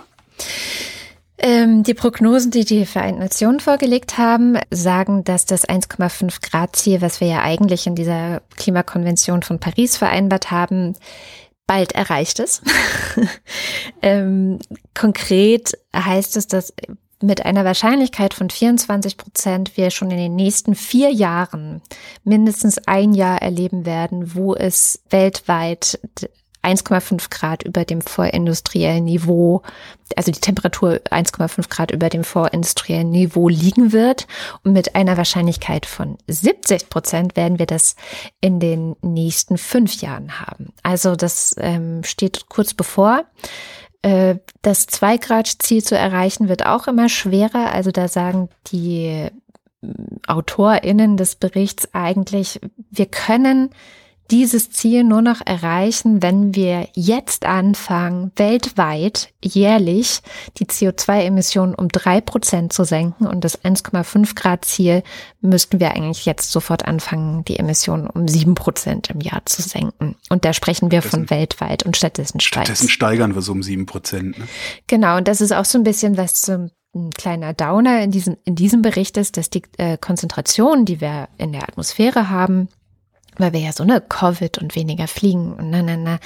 Ähm, die Prognosen, die die Vereinten Nationen vorgelegt haben, sagen, dass das 1,5 Grad Ziel, was wir ja eigentlich in dieser Klimakonvention von Paris vereinbart haben, bald erreicht ist. ähm, konkret heißt es, dass mit einer Wahrscheinlichkeit von 24 Prozent wir schon in den nächsten vier Jahren mindestens ein Jahr erleben werden, wo es weltweit 1,5 Grad über dem vorindustriellen Niveau, also die Temperatur 1,5 Grad über dem vorindustriellen Niveau liegen wird. Und mit einer Wahrscheinlichkeit von 70 Prozent werden wir das in den nächsten fünf Jahren haben. Also das ähm, steht kurz bevor. Äh, Das 2-Grad-Ziel zu erreichen wird auch immer schwerer. Also da sagen die AutorInnen des Berichts eigentlich, wir können dieses Ziel nur noch erreichen, wenn wir jetzt anfangen, weltweit jährlich die CO2-Emissionen um drei Prozent zu senken und das 1,5 Grad Ziel müssten wir eigentlich jetzt sofort anfangen, die Emissionen um sieben Prozent im Jahr zu senken. Und da sprechen wir von weltweit und stattdessen steigern. Stattdessen steigern wir so um sieben Prozent. Ne? Genau. Und das ist auch so ein bisschen was zum ein kleiner Downer in diesem, in diesem Bericht ist, dass die äh, Konzentration, die wir in der Atmosphäre haben, weil wir ja so eine Covid und weniger fliegen und na, na, na,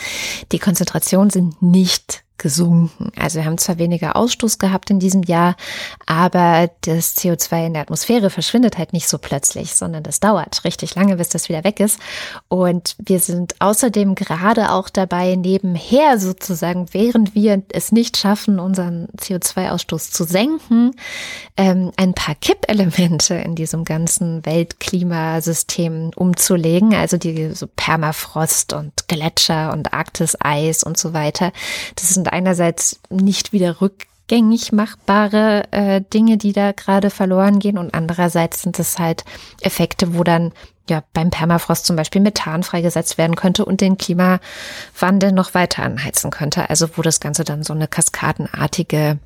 die Konzentration sind nicht gesunken. Also wir haben zwar weniger Ausstoß gehabt in diesem Jahr, aber das CO2 in der Atmosphäre verschwindet halt nicht so plötzlich, sondern das dauert richtig lange, bis das wieder weg ist. Und wir sind außerdem gerade auch dabei, nebenher sozusagen, während wir es nicht schaffen, unseren CO2-Ausstoß zu senken, ähm, ein paar Kippelemente in diesem ganzen Weltklimasystem umzulegen, also die so Permafrost und Gletscher und Arktiseis und so weiter. Das sind einerseits nicht wieder rückgängig machbare äh, Dinge, die da gerade verloren gehen und andererseits sind es halt Effekte, wo dann ja beim Permafrost zum Beispiel Methan freigesetzt werden könnte und den Klimawandel noch weiter anheizen könnte. Also wo das Ganze dann so eine kaskadenartige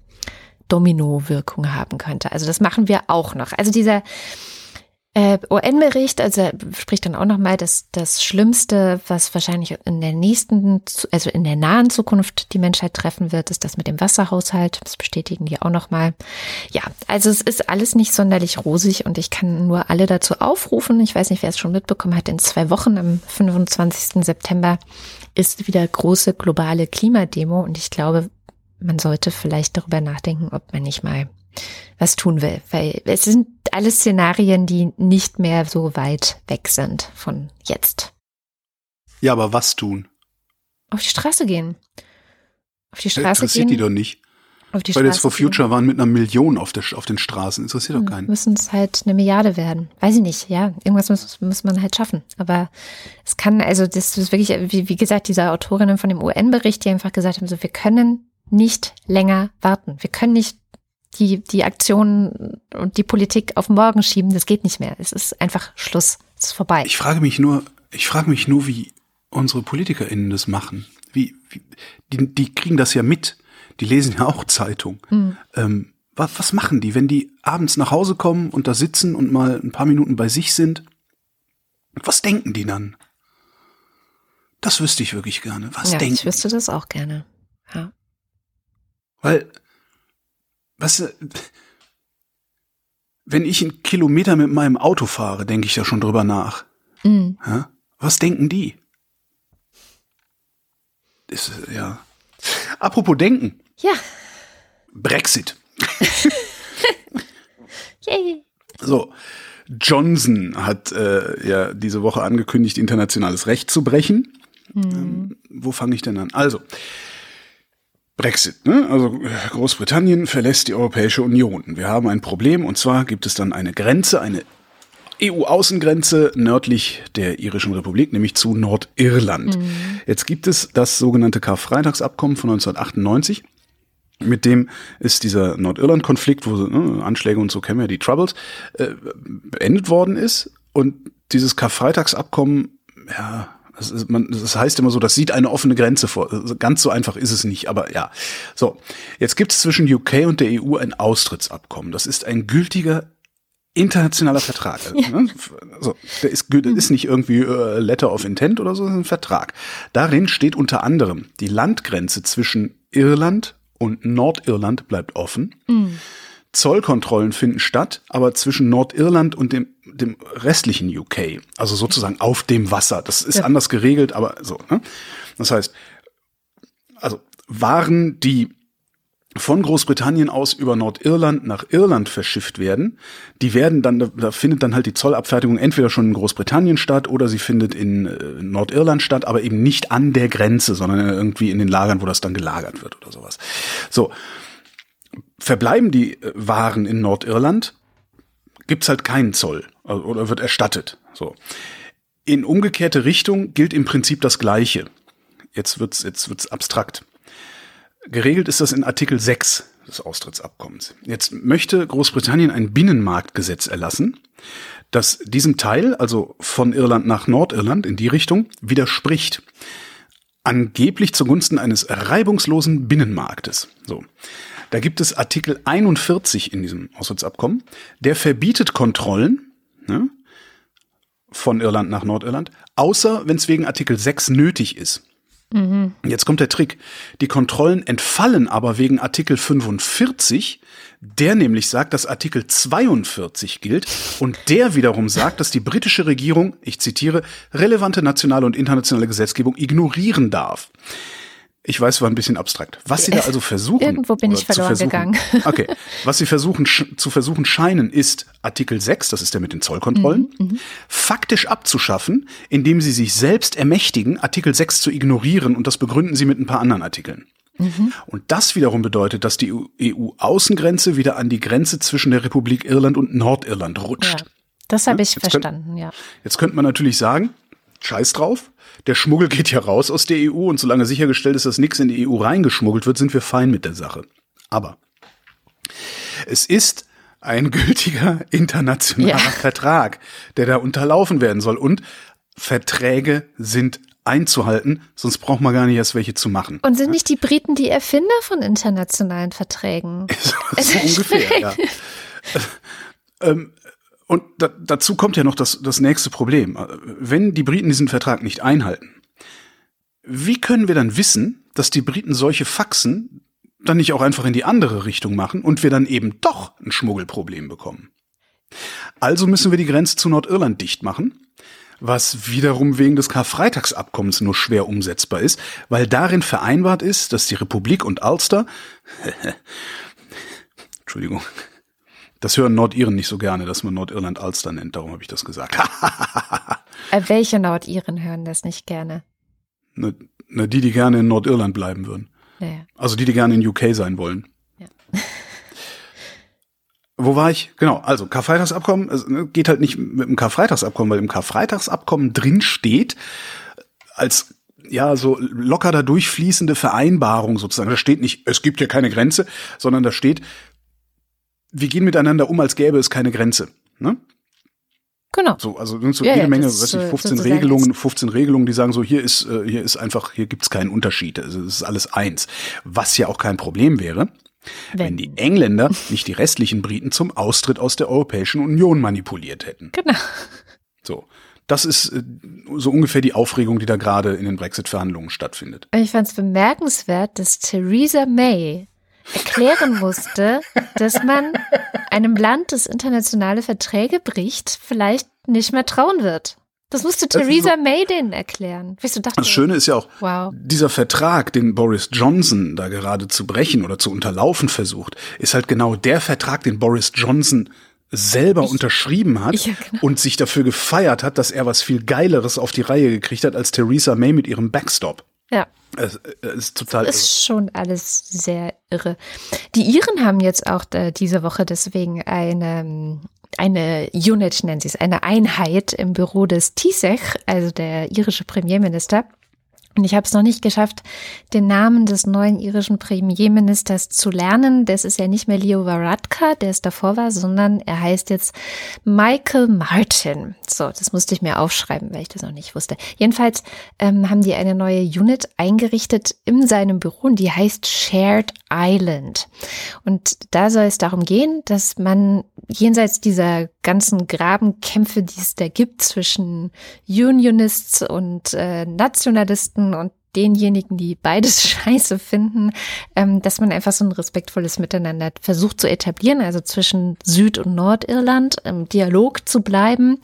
Domino-Wirkung haben könnte. Also das machen wir auch noch. Also dieser äh, UN-Bericht, also spricht dann auch nochmal, dass das Schlimmste, was wahrscheinlich in der nächsten, also in der nahen Zukunft die Menschheit treffen wird, ist das mit dem Wasserhaushalt. Das bestätigen die auch nochmal. Ja, also es ist alles nicht sonderlich rosig und ich kann nur alle dazu aufrufen. Ich weiß nicht, wer es schon mitbekommen hat. In zwei Wochen, am 25. September, ist wieder große globale Klimademo und ich glaube, man sollte vielleicht darüber nachdenken, ob man nicht mal was tun will, weil es sind alles Szenarien, die nicht mehr so weit weg sind von jetzt. Ja, aber was tun? Auf die Straße gehen. Auf die Straße Interessiert gehen. die doch nicht. Auf die Fridays for Future gehen. waren mit einer Million auf, der, auf den Straßen. Interessiert doch hm, keinen. Müssen es halt eine Milliarde werden. Weiß ich nicht, ja. Irgendwas muss, muss man halt schaffen. Aber es kann, also das ist wirklich, wie, wie gesagt, diese Autorinnen von dem UN-Bericht, die einfach gesagt haben, so, wir können nicht länger warten. Wir können nicht die, die Aktionen und die Politik auf morgen schieben, das geht nicht mehr. Es ist einfach Schluss. Es ist vorbei. Ich frage mich nur, ich frage mich nur, wie unsere PolitikerInnen das machen. Wie, wie die, die kriegen das ja mit. Die lesen ja auch Zeitung. Mhm. Ähm, was, was machen die, wenn die abends nach Hause kommen und da sitzen und mal ein paar Minuten bei sich sind? Was denken die dann? Das wüsste ich wirklich gerne. Was ja, denken? Ich wüsste das auch gerne. Ja. Weil was, wenn ich einen Kilometer mit meinem Auto fahre, denke ich ja schon drüber nach. Mhm. Ja? Was denken die? Ist, ja. Apropos denken. Ja. Brexit. Yay. So. Johnson hat äh, ja diese Woche angekündigt, internationales Recht zu brechen. Mhm. Ähm, wo fange ich denn an? Also, Brexit, ne? also Großbritannien verlässt die Europäische Union. Wir haben ein Problem und zwar gibt es dann eine Grenze, eine EU-Außengrenze nördlich der irischen Republik, nämlich zu Nordirland. Mhm. Jetzt gibt es das sogenannte Karfreitagsabkommen von 1998. Mit dem ist dieser Nordirland-Konflikt, wo ne, Anschläge und so kennen wir die Troubles, äh, beendet worden ist. Und dieses Karfreitagsabkommen, ja, das, ist, man, das heißt immer so, das sieht eine offene Grenze vor. Also ganz so einfach ist es nicht, aber ja. So, jetzt gibt es zwischen UK und der EU ein Austrittsabkommen. Das ist ein gültiger internationaler Vertrag. Ja. Ne? Also, der ist, der ist nicht irgendwie äh, Letter of Intent oder so, das ist ein Vertrag. Darin steht unter anderem, die Landgrenze zwischen Irland und Nordirland bleibt offen. Mhm. Zollkontrollen finden statt, aber zwischen Nordirland und dem, dem restlichen UK, also sozusagen auf dem Wasser. Das ist ja. anders geregelt, aber so. Ne? Das heißt, also Waren, die von Großbritannien aus über Nordirland nach Irland verschifft werden, die werden dann, da findet dann halt die Zollabfertigung entweder schon in Großbritannien statt oder sie findet in äh, Nordirland statt, aber eben nicht an der Grenze, sondern irgendwie in den Lagern, wo das dann gelagert wird oder sowas. So verbleiben die äh, Waren in Nordirland, gibt's halt keinen Zoll also, oder wird erstattet. So. In umgekehrte Richtung gilt im Prinzip das Gleiche. Jetzt wird's, jetzt wird's abstrakt. Geregelt ist das in Artikel 6 des Austrittsabkommens. Jetzt möchte Großbritannien ein Binnenmarktgesetz erlassen, das diesem Teil, also von Irland nach Nordirland in die Richtung, widerspricht. Angeblich zugunsten eines reibungslosen Binnenmarktes. So. Da gibt es Artikel 41 in diesem Austrittsabkommen, der verbietet Kontrollen ne, von Irland nach Nordirland, außer wenn es wegen Artikel 6 nötig ist. Mhm. Jetzt kommt der Trick. Die Kontrollen entfallen aber wegen Artikel 45, der nämlich sagt, dass Artikel 42 gilt und der wiederum sagt, dass die britische Regierung, ich zitiere, relevante nationale und internationale Gesetzgebung ignorieren darf. Ich weiß, war ein bisschen abstrakt. Was sie da also versuchen. Irgendwo bin ich verloren gegangen. Okay. Was sie versuchen, zu versuchen scheinen, ist Artikel 6, das ist der mit den Zollkontrollen, mhm, mhm, faktisch abzuschaffen, indem sie sich selbst ermächtigen, Artikel 6 zu ignorieren und das begründen sie mit ein paar anderen Artikeln. Mhm. Und das wiederum bedeutet, dass die EU-Außengrenze wieder an die Grenze zwischen der Republik Irland und Nordirland rutscht. Ja, das habe ich jetzt verstanden, könnt, ja. Jetzt könnte man natürlich sagen, scheiß drauf, der Schmuggel geht ja raus aus der EU und solange sichergestellt ist, dass nichts in die EU reingeschmuggelt wird, sind wir fein mit der Sache. Aber es ist ein gültiger internationaler ja. Vertrag, der da unterlaufen werden soll. Und Verträge sind einzuhalten, sonst braucht man gar nicht erst welche zu machen. Und sind nicht die Briten die Erfinder von internationalen Verträgen? so, so ungefähr, ja. ähm, und da, dazu kommt ja noch das, das nächste Problem. Wenn die Briten diesen Vertrag nicht einhalten, wie können wir dann wissen, dass die Briten solche Faxen dann nicht auch einfach in die andere Richtung machen und wir dann eben doch ein Schmuggelproblem bekommen? Also müssen wir die Grenze zu Nordirland dicht machen, was wiederum wegen des Karfreitagsabkommens nur schwer umsetzbar ist, weil darin vereinbart ist, dass die Republik und Ulster Entschuldigung, das hören Nordiren nicht so gerne, dass man Nordirland Ulster nennt, darum habe ich das gesagt. Äh, welche Nordiren hören das nicht gerne? Na, na, die, die gerne in Nordirland bleiben würden. Ja, ja. Also die, die gerne in UK sein wollen. Ja. Wo war ich? Genau, also Karfreitagsabkommen, es ne, geht halt nicht mit dem Karfreitagsabkommen, weil im Karfreitagsabkommen drin steht, als ja, so locker da durchfließende Vereinbarung sozusagen. Da steht nicht, es gibt hier keine Grenze, sondern da steht, wir gehen miteinander um, als gäbe es keine Grenze. Ne? Genau. So, also so ja, jede ja, Menge, weiß ich, 15 Regelungen, 15 Regelungen, die sagen so, hier ist, äh, hier ist einfach, hier gibt's keinen Unterschied. Also es ist alles eins. Was ja auch kein Problem wäre, wenn, wenn die Engländer nicht die restlichen Briten zum Austritt aus der Europäischen Union manipuliert hätten. Genau. So. Das ist äh, so ungefähr die Aufregung, die da gerade in den Brexit-Verhandlungen stattfindet. Ich fand es bemerkenswert, dass Theresa May erklären musste, dass man einem Land, das internationale Verträge bricht, vielleicht nicht mehr trauen wird. Das musste Theresa so, May denen erklären. Weißt du, dachte, das Schöne ist ja auch, wow. dieser Vertrag, den Boris Johnson da gerade zu brechen oder zu unterlaufen versucht, ist halt genau der Vertrag, den Boris Johnson selber ich, unterschrieben hat ja, genau. und sich dafür gefeiert hat, dass er was viel Geileres auf die Reihe gekriegt hat als Theresa May mit ihrem Backstop. Ja. Es, es ist total das ist irre. schon alles sehr irre. Die Iren haben jetzt auch äh, diese Woche deswegen eine eine Unit, nennen sie es, eine Einheit im Büro des Tisech, also der irische Premierminister. Und ich habe es noch nicht geschafft, den Namen des neuen irischen Premierministers zu lernen. Das ist ja nicht mehr Leo Varadkar, der es davor war, sondern er heißt jetzt Michael Martin. So, das musste ich mir aufschreiben, weil ich das noch nicht wusste. Jedenfalls ähm, haben die eine neue Unit eingerichtet in seinem Büro und die heißt Shared Island. Und da soll es darum gehen, dass man jenseits dieser ganzen Grabenkämpfe, die es da gibt zwischen Unionists und äh, Nationalisten und denjenigen, die beides scheiße finden, ähm, dass man einfach so ein respektvolles Miteinander versucht zu etablieren, also zwischen Süd- und Nordirland im Dialog zu bleiben.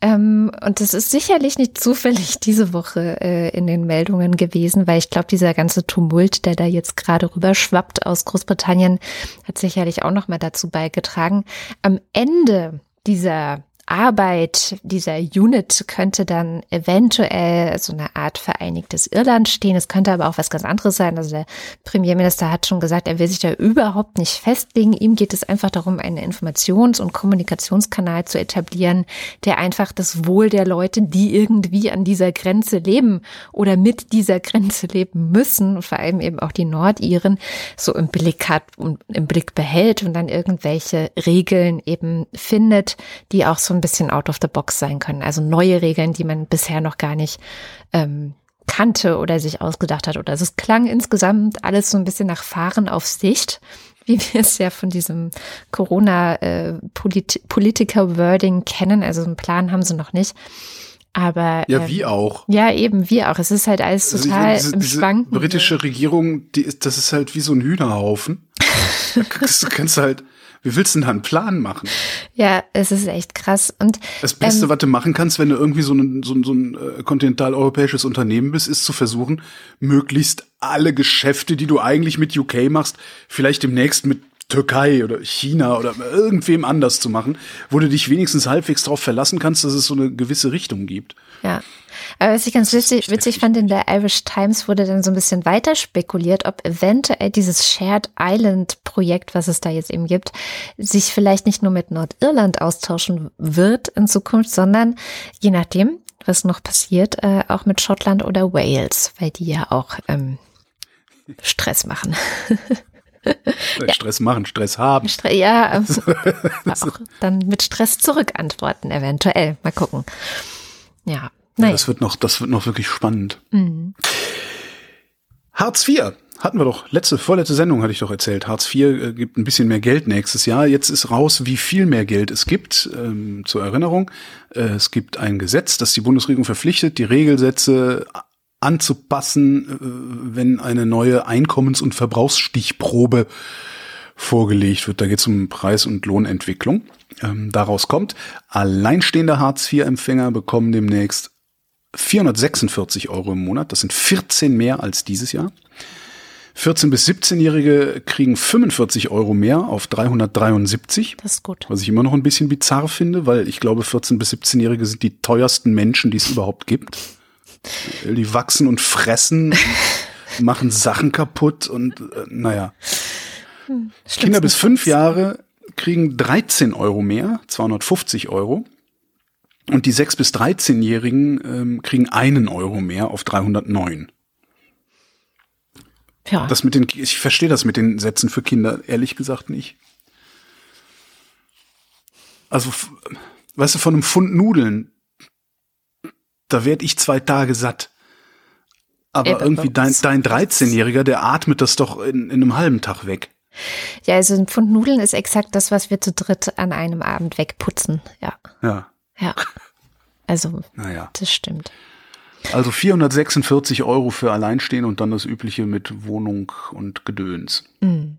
Ähm, und das ist sicherlich nicht zufällig diese Woche äh, in den Meldungen gewesen, weil ich glaube, dieser ganze Tumult, der da jetzt gerade rüberschwappt aus Großbritannien, hat sicherlich auch noch mal dazu beigetragen. Am Ende dieser Arbeit dieser Unit könnte dann eventuell so eine Art vereinigtes Irland stehen. Es könnte aber auch was ganz anderes sein. Also der Premierminister hat schon gesagt, er will sich da überhaupt nicht festlegen. Ihm geht es einfach darum, einen Informations- und Kommunikationskanal zu etablieren, der einfach das Wohl der Leute, die irgendwie an dieser Grenze leben oder mit dieser Grenze leben müssen, vor allem eben auch die Nordiren, so im Blick hat und im Blick behält und dann irgendwelche Regeln eben findet, die auch so ein bisschen out of the box sein können. Also neue Regeln, die man bisher noch gar nicht ähm, kannte oder sich ausgedacht hat. Oder also es klang insgesamt alles so ein bisschen nach Fahren auf Sicht, wie wir es ja von diesem Corona-Politiker-Wording äh, kennen. Also einen Plan haben sie noch nicht. Aber ja, ähm, wie auch. Ja, eben wie auch. Es ist halt alles also total diese, im Schwanken. britische Regierung, die ist, das ist halt wie so ein Hühnerhaufen. kannst, du kannst halt, wie willst du denn da einen Plan machen? Ja, es ist echt krass. Und das Beste, ähm, was du machen kannst, wenn du irgendwie so ein, so ein, so ein äh, kontinentaleuropäisches Unternehmen bist, ist zu versuchen, möglichst alle Geschäfte, die du eigentlich mit UK machst, vielleicht demnächst mit Türkei oder China oder irgendwem anders zu machen, wo du dich wenigstens halbwegs darauf verlassen kannst, dass es so eine gewisse Richtung gibt. Ja. Aber was ich ganz witzig, witzig fand, in der Irish Times wurde dann so ein bisschen weiter spekuliert, ob eventuell dieses Shared Island Projekt, was es da jetzt eben gibt, sich vielleicht nicht nur mit Nordirland austauschen wird in Zukunft, sondern je nachdem, was noch passiert, äh, auch mit Schottland oder Wales, weil die ja auch ähm, Stress machen. ja. Stress machen, Stress haben. Stre ja, also, auch dann mit Stress zurückantworten, eventuell. Mal gucken. Ja. Nein. Ja, das wird noch, das wird noch wirklich spannend. Mhm. Hartz IV hatten wir doch letzte, vorletzte Sendung hatte ich doch erzählt. Hartz IV äh, gibt ein bisschen mehr Geld nächstes Jahr. Jetzt ist raus, wie viel mehr Geld es gibt. Ähm, zur Erinnerung, äh, es gibt ein Gesetz, das die Bundesregierung verpflichtet, die Regelsätze anzupassen, äh, wenn eine neue Einkommens- und Verbrauchsstichprobe vorgelegt wird. Da geht es um Preis- und Lohnentwicklung. Ähm, daraus kommt, alleinstehende Hartz-IV-Empfänger bekommen demnächst 446 Euro im Monat. Das sind 14 mehr als dieses Jahr. 14- bis 17-Jährige kriegen 45 Euro mehr auf 373. Das ist gut. Was ich immer noch ein bisschen bizarr finde, weil ich glaube, 14- bis 17-Jährige sind die teuersten Menschen, die es überhaupt gibt. Die wachsen und fressen, und machen Sachen kaputt und äh, naja. Hm, Kinder bis fünf Jahre kriegen 13 Euro mehr, 250 Euro. Und die 6- bis 13-Jährigen ähm, kriegen einen Euro mehr auf 309. Ja. Das mit den, ich verstehe das mit den Sätzen für Kinder ehrlich gesagt nicht. Also, weißt du, von einem Pfund Nudeln da werd ich zwei Tage satt. Aber ja, irgendwie dein, dein 13-Jähriger, der atmet das doch in, in einem halben Tag weg. Ja, also ein Pfund Nudeln ist exakt das, was wir zu dritt an einem Abend wegputzen. Ja. Ja. Ja. Also, naja. das stimmt. Also 446 Euro für Alleinstehen und dann das übliche mit Wohnung und Gedöns. Mhm.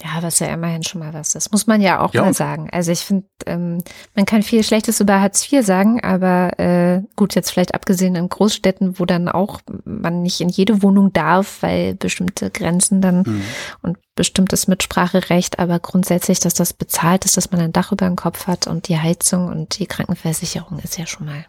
Ja, was ja immerhin schon mal was ist. Muss man ja auch ja. mal sagen. Also ich finde, ähm, man kann viel Schlechtes über Hartz IV sagen, aber äh, gut, jetzt vielleicht abgesehen in Großstädten, wo dann auch man nicht in jede Wohnung darf, weil bestimmte Grenzen dann mhm. und bestimmtes Mitspracherecht, aber grundsätzlich, dass das bezahlt ist, dass man ein Dach über dem Kopf hat und die Heizung und die Krankenversicherung ist ja schon mal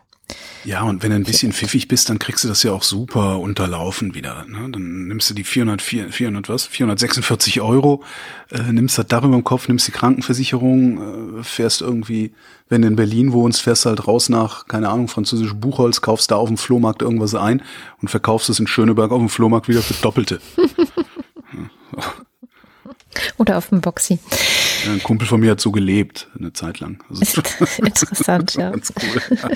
ja, und wenn du ein bisschen pfiffig bist, dann kriegst du das ja auch super unterlaufen wieder. Ne? Dann nimmst du die 400, 400 was, 446 Euro, äh, nimmst das darüber im Kopf, nimmst die Krankenversicherung, äh, fährst irgendwie, wenn du in Berlin wohnst, fährst halt raus nach, keine Ahnung, französisch Buchholz, kaufst da auf dem Flohmarkt irgendwas ein und verkaufst es in Schöneberg auf dem Flohmarkt wieder für Doppelte. Oder auf dem Boxy. Ein Kumpel von mir hat so gelebt, eine Zeit lang. Also interessant, ja. Ganz cool.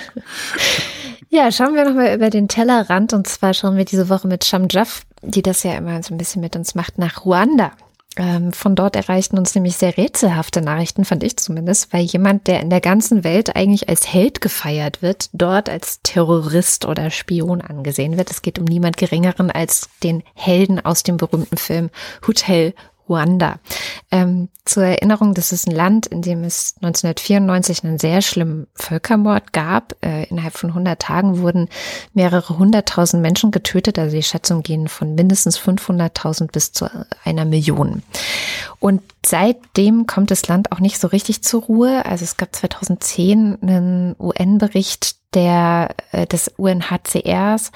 ja, schauen wir nochmal über den Tellerrand. Und zwar schauen wir diese Woche mit Shamjaf, die das ja immer so ein bisschen mit uns macht, nach Ruanda. Ähm, von dort erreichten uns nämlich sehr rätselhafte Nachrichten, fand ich zumindest, weil jemand, der in der ganzen Welt eigentlich als Held gefeiert wird, dort als Terrorist oder Spion angesehen wird. Es geht um niemand Geringeren als den Helden aus dem berühmten Film Hotel Ruanda. Ähm, zur Erinnerung, das ist ein Land, in dem es 1994 einen sehr schlimmen Völkermord gab. Äh, innerhalb von 100 Tagen wurden mehrere hunderttausend Menschen getötet. Also die Schätzungen gehen von mindestens 500.000 bis zu einer Million. Und seitdem kommt das Land auch nicht so richtig zur Ruhe. Also es gab 2010 einen UN-Bericht der, äh, des UNHCRs,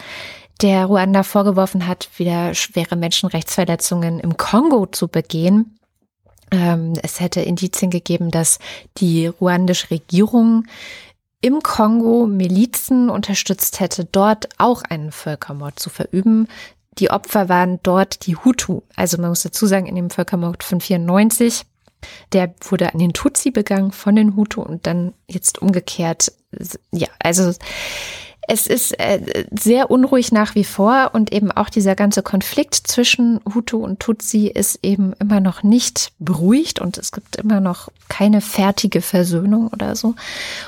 der Ruanda vorgeworfen hat, wieder schwere Menschenrechtsverletzungen im Kongo zu begehen. Ähm, es hätte Indizien gegeben, dass die ruandische Regierung im Kongo Milizen unterstützt hätte, dort auch einen Völkermord zu verüben. Die Opfer waren dort die Hutu. Also man muss dazu sagen, in dem Völkermord von 94, der wurde an den Tutsi begangen von den Hutu und dann jetzt umgekehrt. Ja, also es ist äh, sehr unruhig nach wie vor und eben auch dieser ganze Konflikt zwischen Hutu und Tutsi ist eben immer noch nicht beruhigt und es gibt immer noch keine fertige Versöhnung oder so.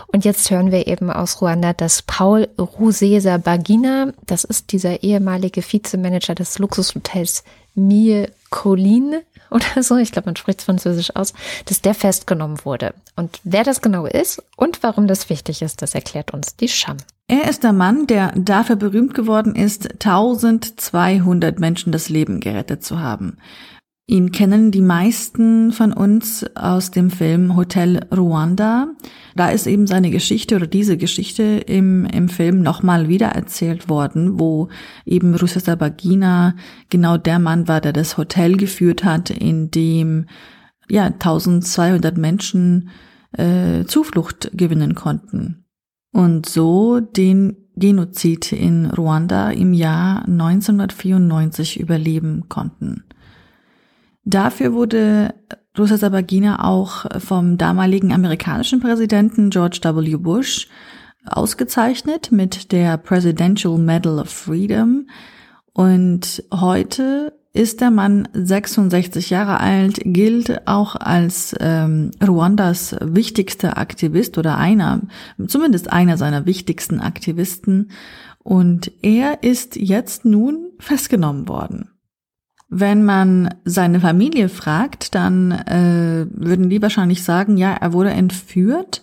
Und jetzt hören wir eben aus Ruanda, dass Paul Rusesa Bagina, das ist dieser ehemalige Vizemanager des Luxushotels Mie Colline oder so, ich glaube, man spricht Französisch aus, dass der festgenommen wurde. Und wer das genau ist und warum das wichtig ist, das erklärt uns die Scham. Er ist der Mann, der dafür berühmt geworden ist, 1200 Menschen das Leben gerettet zu haben. Ihn kennen die meisten von uns aus dem Film Hotel Ruanda. Da ist eben seine Geschichte oder diese Geschichte im, im Film nochmal wieder erzählt worden, wo eben Rusesabagina genau der Mann war, der das Hotel geführt hat, in dem ja 1200 Menschen äh, Zuflucht gewinnen konnten und so den Genozid in Ruanda im Jahr 1994 überleben konnten. Dafür wurde Rosa Sabagina auch vom damaligen amerikanischen Präsidenten George W. Bush ausgezeichnet mit der Presidential Medal of Freedom. Und heute ist der Mann 66 Jahre alt, gilt auch als ähm, Ruandas wichtigster Aktivist oder einer, zumindest einer seiner wichtigsten Aktivisten. Und er ist jetzt nun festgenommen worden. Wenn man seine Familie fragt, dann äh, würden die wahrscheinlich sagen, ja, er wurde entführt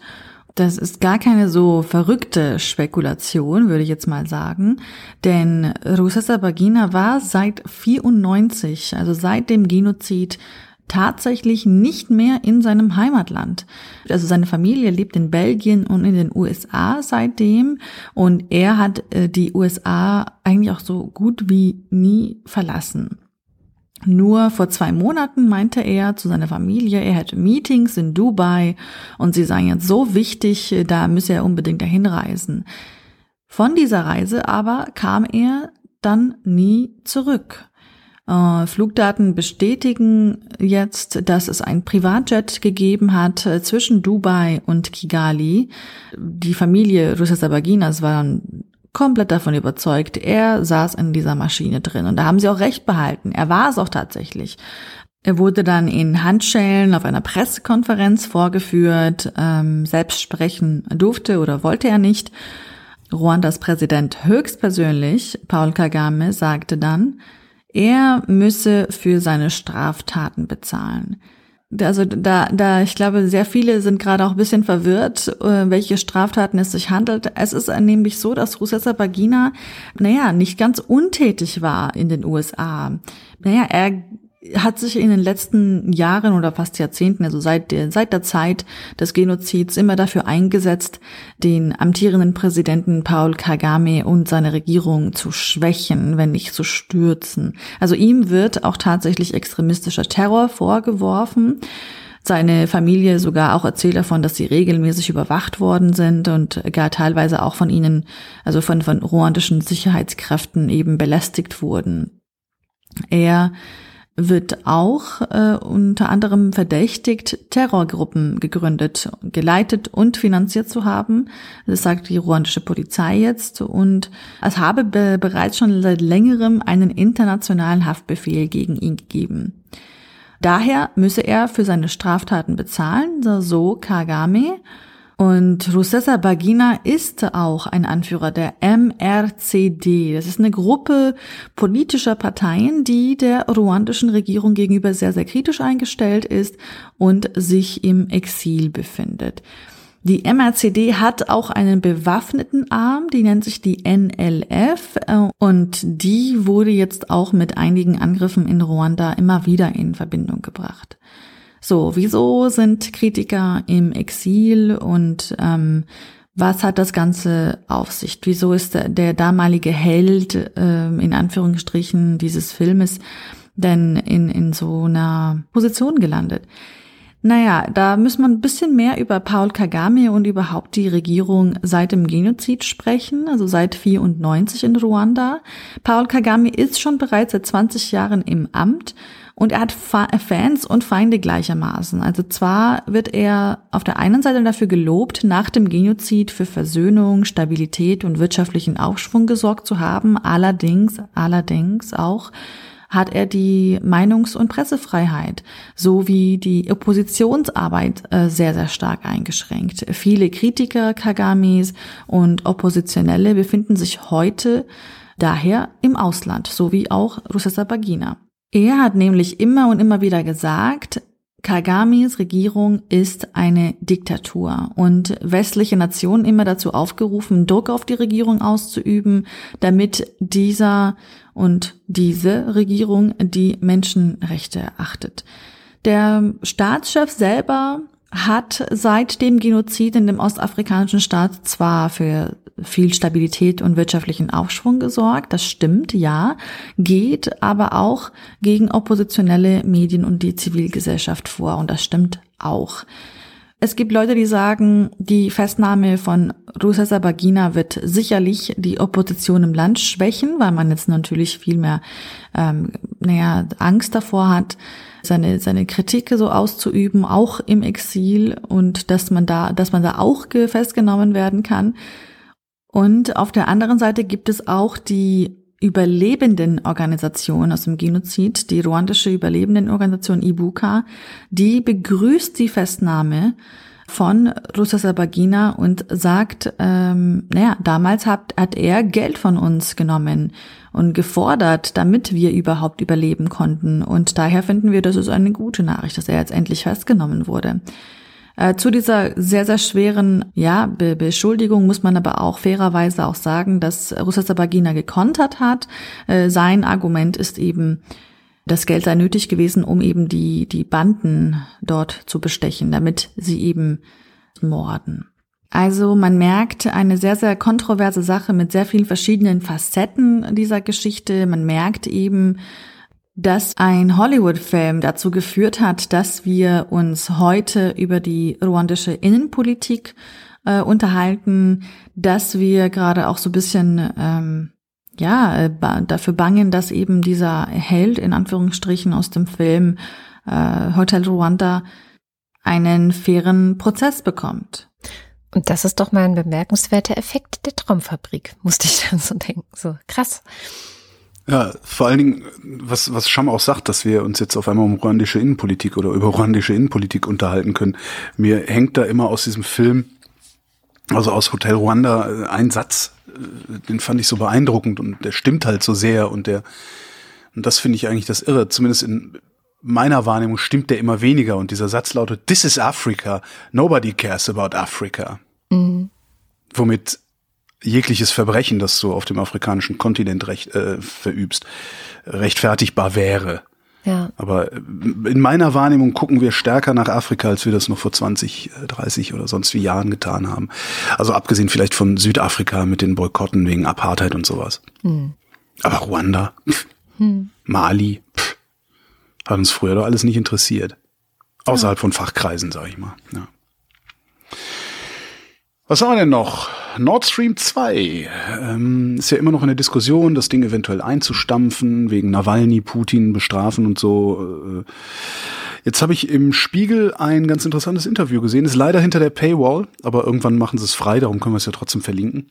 das ist gar keine so verrückte Spekulation, würde ich jetzt mal sagen. Denn Rusesabagina war seit 94, also seit dem Genozid, tatsächlich nicht mehr in seinem Heimatland. Also seine Familie lebt in Belgien und in den USA seitdem und er hat äh, die USA eigentlich auch so gut wie nie verlassen. Nur vor zwei Monaten meinte er zu seiner Familie, er hätte Meetings in Dubai und sie seien jetzt so wichtig, da müsse er unbedingt dahin reisen. Von dieser Reise aber kam er dann nie zurück. Äh, Flugdaten bestätigen jetzt, dass es ein Privatjet gegeben hat äh, zwischen Dubai und Kigali. Die Familie Rusesabagina, war komplett davon überzeugt, er saß in dieser Maschine drin. Und da haben sie auch recht behalten. Er war es auch tatsächlich. Er wurde dann in Handschellen auf einer Pressekonferenz vorgeführt. Ähm, selbst sprechen durfte oder wollte er nicht. Ruandas Präsident höchstpersönlich, Paul Kagame, sagte dann, er müsse für seine Straftaten bezahlen also da, da, ich glaube, sehr viele sind gerade auch ein bisschen verwirrt, äh, welche Straftaten es sich handelt. Es ist nämlich so, dass Rusesa Bagina, naja, nicht ganz untätig war in den USA. Naja, er hat sich in den letzten Jahren oder fast Jahrzehnten, also seit der, seit der Zeit des Genozids, immer dafür eingesetzt, den amtierenden Präsidenten Paul Kagame und seine Regierung zu schwächen, wenn nicht zu stürzen. Also ihm wird auch tatsächlich extremistischer Terror vorgeworfen. Seine Familie sogar auch erzählt davon, dass sie regelmäßig überwacht worden sind und gar teilweise auch von ihnen, also von, von ruandischen Sicherheitskräften eben belästigt wurden. Er wird auch äh, unter anderem verdächtigt, Terrorgruppen gegründet, geleitet und finanziert zu haben. Das sagt die ruandische Polizei jetzt. Und es habe be bereits schon seit längerem einen internationalen Haftbefehl gegen ihn gegeben. Daher müsse er für seine Straftaten bezahlen, so Kagame. Und Rusesa Bagina ist auch ein Anführer der MRCD. Das ist eine Gruppe politischer Parteien, die der ruandischen Regierung gegenüber sehr, sehr kritisch eingestellt ist und sich im Exil befindet. Die MRCD hat auch einen bewaffneten Arm, die nennt sich die NLF und die wurde jetzt auch mit einigen Angriffen in Ruanda immer wieder in Verbindung gebracht. So, wieso sind Kritiker im Exil und ähm, was hat das Ganze auf sich? Wieso ist der, der damalige Held äh, in Anführungsstrichen dieses Filmes denn in, in so einer Position gelandet? Naja, da muss man ein bisschen mehr über Paul Kagame und überhaupt die Regierung seit dem Genozid sprechen, also seit 94 in Ruanda. Paul Kagame ist schon bereits seit 20 Jahren im Amt und er hat Fans und Feinde gleichermaßen. Also zwar wird er auf der einen Seite dafür gelobt, nach dem Genozid für Versöhnung, Stabilität und wirtschaftlichen Aufschwung gesorgt zu haben, allerdings, allerdings auch hat er die Meinungs- und Pressefreiheit sowie die Oppositionsarbeit äh, sehr, sehr stark eingeschränkt. Viele Kritiker Kagamis und Oppositionelle befinden sich heute daher im Ausland, so wie auch Rusesabagina. Er hat nämlich immer und immer wieder gesagt, Kagamis Regierung ist eine Diktatur und westliche Nationen immer dazu aufgerufen, Druck auf die Regierung auszuüben, damit dieser und diese Regierung die Menschenrechte achtet. Der Staatschef selber hat seit dem Genozid in dem ostafrikanischen Staat zwar für viel Stabilität und wirtschaftlichen Aufschwung gesorgt, das stimmt, ja, geht aber auch gegen oppositionelle Medien und die Zivilgesellschaft vor und das stimmt auch. Es gibt Leute, die sagen, die Festnahme von Rusesa Bagina wird sicherlich die Opposition im Land schwächen, weil man jetzt natürlich viel mehr, ähm, naja, Angst davor hat, seine, seine Kritik so auszuüben, auch im Exil und dass man da, dass man da auch festgenommen werden kann. Und auf der anderen Seite gibt es auch die überlebenden Organisation aus dem Genozid, die ruandische Überlebendenorganisation Ibuka, die begrüßt die Festnahme von Rusesabagina und sagt, ähm, naja, damals hat, hat er Geld von uns genommen und gefordert, damit wir überhaupt überleben konnten. Und daher finden wir, das ist eine gute Nachricht, dass er jetzt endlich festgenommen wurde. Äh, zu dieser sehr, sehr schweren ja, Be Beschuldigung muss man aber auch fairerweise auch sagen, dass Rusesabagina gekontert hat. Äh, sein Argument ist eben, das Geld sei nötig gewesen, um eben die, die Banden dort zu bestechen, damit sie eben morden. Also man merkt eine sehr, sehr kontroverse Sache mit sehr vielen verschiedenen Facetten dieser Geschichte. Man merkt eben, dass ein Hollywood-Film dazu geführt hat, dass wir uns heute über die ruandische Innenpolitik äh, unterhalten, dass wir gerade auch so ein bisschen ähm, ja äh, dafür bangen, dass eben dieser Held in Anführungsstrichen aus dem Film äh, Hotel Rwanda einen fairen Prozess bekommt. Und das ist doch mal ein bemerkenswerter Effekt der Traumfabrik, musste ich dann so denken. So krass. Ja, vor allen Dingen, was, was Scham auch sagt, dass wir uns jetzt auf einmal um ruandische Innenpolitik oder über ruandische Innenpolitik unterhalten können. Mir hängt da immer aus diesem Film, also aus Hotel Ruanda, äh, ein Satz, äh, den fand ich so beeindruckend und der stimmt halt so sehr und der, und das finde ich eigentlich das Irre, zumindest in meiner Wahrnehmung stimmt der immer weniger und dieser Satz lautet, This is Africa, nobody cares about Africa. Mhm. Womit jegliches Verbrechen, das du auf dem afrikanischen Kontinent recht, äh, verübst, rechtfertigbar wäre. Ja. Aber äh, in meiner Wahrnehmung gucken wir stärker nach Afrika, als wir das noch vor 20, 30 äh, oder sonst wie Jahren getan haben. Also abgesehen vielleicht von Südafrika mit den Boykotten wegen Apartheid und sowas. Hm. Aber Ruanda, pff, hm. Mali, pff, hat uns früher doch alles nicht interessiert. Außerhalb ja. von Fachkreisen, sag ich mal. Ja. Was haben wir denn noch? Nord Stream 2 ähm, ist ja immer noch in der Diskussion, das Ding eventuell einzustampfen, wegen Nawalny, Putin bestrafen und so. Äh, jetzt habe ich im Spiegel ein ganz interessantes Interview gesehen, ist leider hinter der Paywall, aber irgendwann machen sie es frei, darum können wir es ja trotzdem verlinken.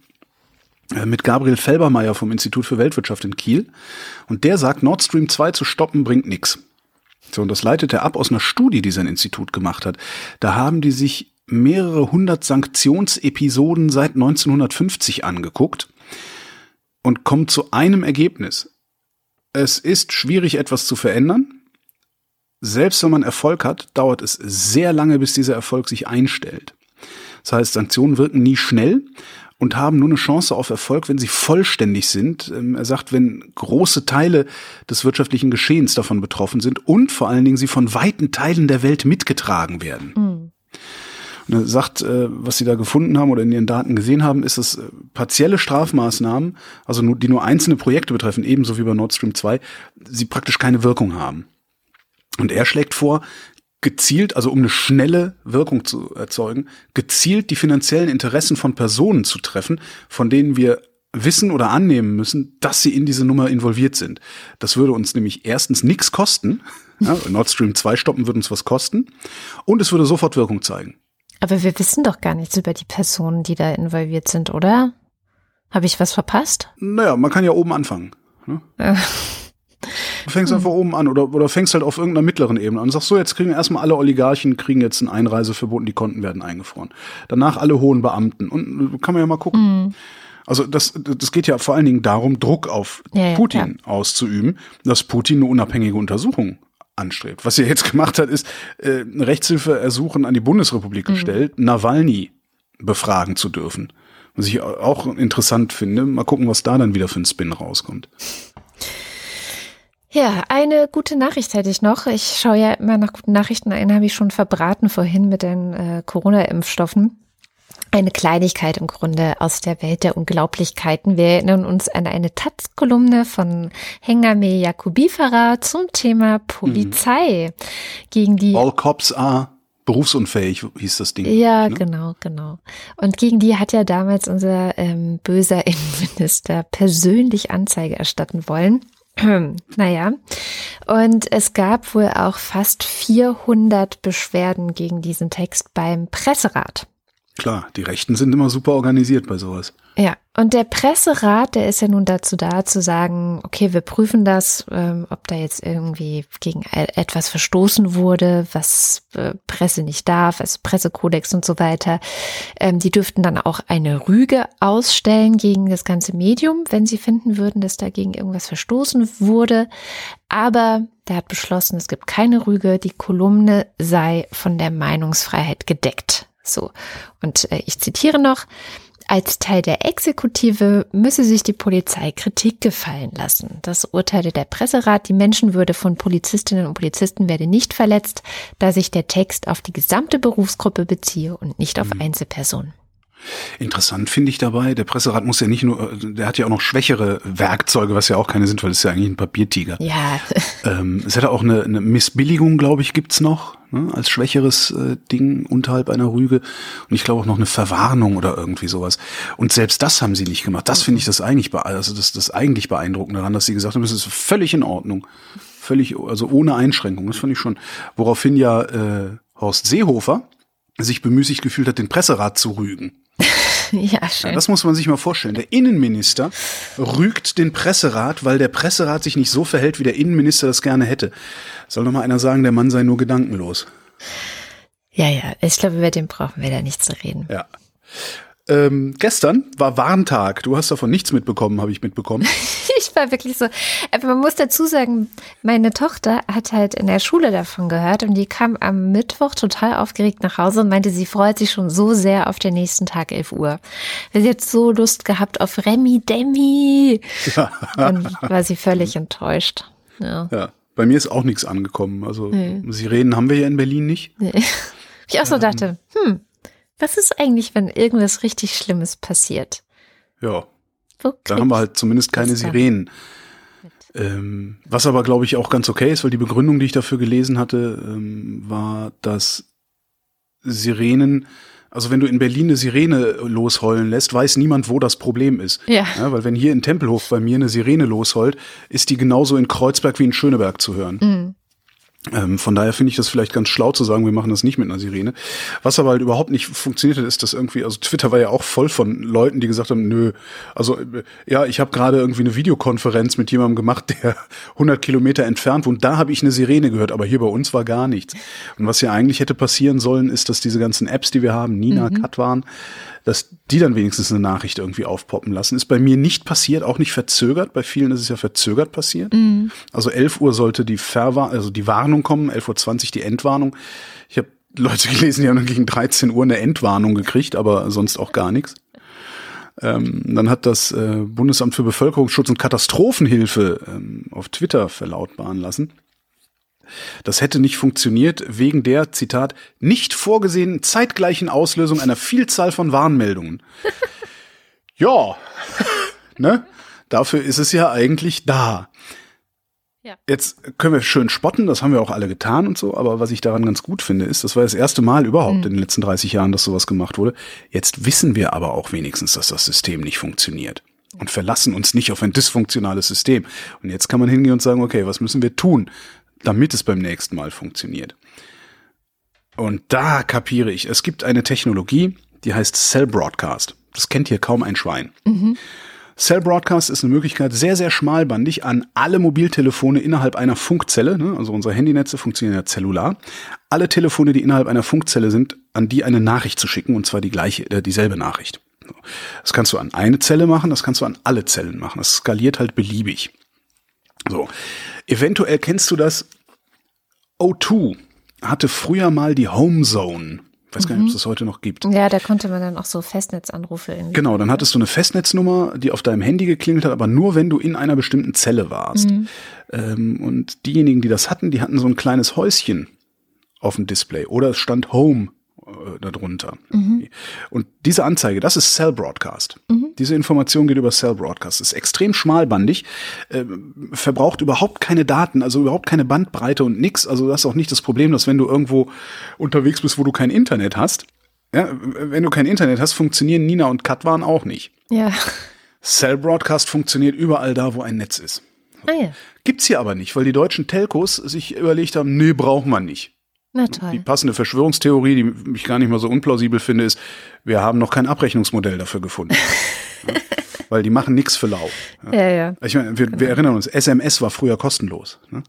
Äh, mit Gabriel Felbermeier vom Institut für Weltwirtschaft in Kiel. Und der sagt, Nord Stream 2 zu stoppen bringt nichts. So, und das leitet er ab aus einer Studie, die sein Institut gemacht hat. Da haben die sich mehrere hundert Sanktionsepisoden seit 1950 angeguckt und kommt zu einem Ergebnis. Es ist schwierig, etwas zu verändern. Selbst wenn man Erfolg hat, dauert es sehr lange, bis dieser Erfolg sich einstellt. Das heißt, Sanktionen wirken nie schnell und haben nur eine Chance auf Erfolg, wenn sie vollständig sind. Ähm, er sagt, wenn große Teile des wirtschaftlichen Geschehens davon betroffen sind und vor allen Dingen sie von weiten Teilen der Welt mitgetragen werden. Mhm. Und er sagt, äh, was sie da gefunden haben oder in ihren Daten gesehen haben, ist, dass äh, partielle Strafmaßnahmen, also nur, die nur einzelne Projekte betreffen, ebenso wie bei Nord Stream 2, sie praktisch keine Wirkung haben. Und er schlägt vor, gezielt, also um eine schnelle Wirkung zu erzeugen, gezielt die finanziellen Interessen von Personen zu treffen, von denen wir wissen oder annehmen müssen, dass sie in diese Nummer involviert sind. Das würde uns nämlich erstens nichts kosten. Ja, Nord Stream 2 stoppen würde uns was kosten. Und es würde sofort Wirkung zeigen. Aber wir wissen doch gar nichts über die Personen, die da involviert sind, oder? Habe ich was verpasst? Naja, man kann ja oben anfangen. Ne? Du fängst einfach oben an oder, oder fängst halt auf irgendeiner mittleren Ebene an und sagst so, jetzt kriegen erstmal alle Oligarchen kriegen jetzt ein Einreiseverbot und die Konten werden eingefroren. Danach alle hohen Beamten und kann man ja mal gucken. Mhm. Also das, das geht ja vor allen Dingen darum, Druck auf ja, Putin ja. auszuüben, dass Putin eine unabhängige Untersuchung anstrebt. Was er jetzt gemacht hat, ist äh, Rechtshilfeersuchen an die Bundesrepublik mhm. gestellt, Nawalny befragen zu dürfen. Was ich auch interessant finde. Mal gucken, was da dann wieder für ein Spin rauskommt. Ja, eine gute Nachricht hätte ich noch. Ich schaue ja immer nach guten Nachrichten. Einen habe ich schon verbraten vorhin mit den äh, Corona-Impfstoffen. Eine Kleinigkeit im Grunde aus der Welt der Unglaublichkeiten. Wir erinnern uns an eine Taz-Kolumne von Hengame Yakubifara zum Thema Polizei, mhm. gegen die All Cops are berufsunfähig hieß das Ding. Ja, ne? genau, genau. Und gegen die hat ja damals unser ähm, böser Innenminister persönlich Anzeige erstatten wollen. naja, und es gab wohl auch fast 400 Beschwerden gegen diesen Text beim Presserat. Klar, die Rechten sind immer super organisiert bei sowas. Ja, und der Presserat, der ist ja nun dazu da, zu sagen, okay, wir prüfen das, ähm, ob da jetzt irgendwie gegen e-, etwas verstoßen wurde, was äh, Presse nicht darf, also Pressekodex und so weiter. Ähm, die dürften dann auch eine Rüge ausstellen gegen das ganze Medium, wenn sie finden würden, dass dagegen irgendwas verstoßen wurde. Aber der hat beschlossen, es gibt keine Rüge, die Kolumne sei von der Meinungsfreiheit gedeckt. So. Und äh, ich zitiere noch. Als Teil der Exekutive müsse sich die Polizei Kritik gefallen lassen. Das urteilte der Presserat. Die Menschenwürde von Polizistinnen und Polizisten werde nicht verletzt, da sich der Text auf die gesamte Berufsgruppe beziehe und nicht auf mhm. Einzelpersonen. Interessant finde ich dabei, der Presserat muss ja nicht nur, der hat ja auch noch schwächere Werkzeuge, was ja auch keine sind, weil es ist ja eigentlich ein Papiertiger. Ja. Ähm, es hätte auch eine, eine Missbilligung, glaube ich, gibt's noch, ne, als schwächeres äh, Ding unterhalb einer Rüge. Und ich glaube auch noch eine Verwarnung oder irgendwie sowas. Und selbst das haben sie nicht gemacht. Das finde ich das eigentlich, also das, das eigentlich beeindruckend daran, dass sie gesagt haben, das ist völlig in Ordnung. Völlig, also ohne Einschränkung. Das fand ich schon. Woraufhin ja äh, Horst Seehofer sich bemüßigt gefühlt hat, den Presserat zu rügen. ja, schön. Ja, das muss man sich mal vorstellen. Der Innenminister rügt den Presserat, weil der Presserat sich nicht so verhält, wie der Innenminister das gerne hätte. Soll noch mal einer sagen, der Mann sei nur gedankenlos. Ja, ja, ich glaube, über den brauchen wir da nicht zu reden. Ja. Ähm, gestern war Warntag. Du hast davon nichts mitbekommen, habe ich mitbekommen. ich war wirklich so. Aber man muss dazu sagen, meine Tochter hat halt in der Schule davon gehört und die kam am Mittwoch total aufgeregt nach Hause und meinte, sie freut sich schon so sehr auf den nächsten Tag 11 Uhr. Weil sie hat so Lust gehabt auf Remi Demi. Dann war sie völlig enttäuscht. Ja. ja. Bei mir ist auch nichts angekommen. Also nee. Sirenen haben wir ja in Berlin nicht. Nee. Ich auch so ähm, dachte, hm, was ist eigentlich, wenn irgendwas richtig Schlimmes passiert? Ja. Dann haben wir halt zumindest keine Sirenen. Ähm, was aber, glaube ich, auch ganz okay ist, weil die Begründung, die ich dafür gelesen hatte, ähm, war, dass Sirenen, also wenn du in Berlin eine Sirene losheulen lässt, weiß niemand, wo das Problem ist. Ja. ja weil wenn hier in Tempelhof bei mir eine Sirene losheult, ist die genauso in Kreuzberg wie in Schöneberg zu hören. Mhm. Ähm, von daher finde ich das vielleicht ganz schlau zu sagen, wir machen das nicht mit einer Sirene. Was aber halt überhaupt nicht funktioniert hat, ist dass irgendwie, also Twitter war ja auch voll von Leuten, die gesagt haben, nö, also äh, ja, ich habe gerade irgendwie eine Videokonferenz mit jemandem gemacht, der 100 Kilometer entfernt wohnt. Da habe ich eine Sirene gehört, aber hier bei uns war gar nichts. Und was ja eigentlich hätte passieren sollen, ist, dass diese ganzen Apps, die wir haben, Nina, mhm. Katwan, dass die dann wenigstens eine Nachricht irgendwie aufpoppen lassen. Ist bei mir nicht passiert, auch nicht verzögert. Bei vielen ist es ja verzögert passiert. Mhm. Also 11 Uhr sollte die Verwa also die Warnung kommen, 11.20 Uhr die Endwarnung. Ich habe Leute gelesen, die haben dann gegen 13 Uhr eine Endwarnung gekriegt, aber sonst auch gar nichts. Ähm, dann hat das äh, Bundesamt für Bevölkerungsschutz und Katastrophenhilfe ähm, auf Twitter verlautbaren lassen das hätte nicht funktioniert wegen der, Zitat, nicht vorgesehenen zeitgleichen Auslösung einer Vielzahl von Warnmeldungen. ja, ne? Dafür ist es ja eigentlich da. Ja. Jetzt können wir schön spotten, das haben wir auch alle getan und so, aber was ich daran ganz gut finde, ist, das war das erste Mal überhaupt mhm. in den letzten 30 Jahren, dass sowas gemacht wurde. Jetzt wissen wir aber auch wenigstens, dass das System nicht funktioniert und verlassen uns nicht auf ein dysfunktionales System. Und jetzt kann man hingehen und sagen, okay, was müssen wir tun? Damit es beim nächsten Mal funktioniert. Und da kapiere ich, es gibt eine Technologie, die heißt Cell Broadcast. Das kennt hier kaum ein Schwein. Mhm. Cell Broadcast ist eine Möglichkeit, sehr, sehr schmalbandig an alle Mobiltelefone innerhalb einer Funkzelle, ne, also unsere Handynetze funktionieren ja zellular, alle Telefone, die innerhalb einer Funkzelle sind, an die eine Nachricht zu schicken, und zwar die gleiche, äh, dieselbe Nachricht. Das kannst du an eine Zelle machen, das kannst du an alle Zellen machen. Das skaliert halt beliebig. So. Eventuell kennst du das. O2 hatte früher mal die Home Zone. Ich weiß gar nicht, ob es mhm. das heute noch gibt. Ja, da konnte man dann auch so Festnetzanrufe irgendwie. Genau, dann hattest du eine Festnetznummer, die auf deinem Handy geklingelt hat, aber nur wenn du in einer bestimmten Zelle warst. Mhm. Ähm, und diejenigen, die das hatten, die hatten so ein kleines Häuschen auf dem Display oder es stand Home äh, darunter. Mhm. Und diese Anzeige, das ist Cell Broadcast. Mhm. Diese Information geht über Cell Broadcast. Ist extrem schmalbandig, äh, verbraucht überhaupt keine Daten, also überhaupt keine Bandbreite und nix. Also das ist auch nicht das Problem, dass wenn du irgendwo unterwegs bist, wo du kein Internet hast, ja, wenn du kein Internet hast, funktionieren Nina und Katwan auch nicht. Ja. Cell Broadcast funktioniert überall da, wo ein Netz ist. Ah ja. Gibt's hier aber nicht, weil die deutschen Telcos sich überlegt haben, nee, braucht man nicht. Na toll. Die passende Verschwörungstheorie, die ich gar nicht mal so unplausibel finde, ist, wir haben noch kein Abrechnungsmodell dafür gefunden. ja, weil die machen nichts für lau. Ja, ja. ja. Ich meine, wir, wir, erinnern uns, SMS war früher kostenlos. Ne?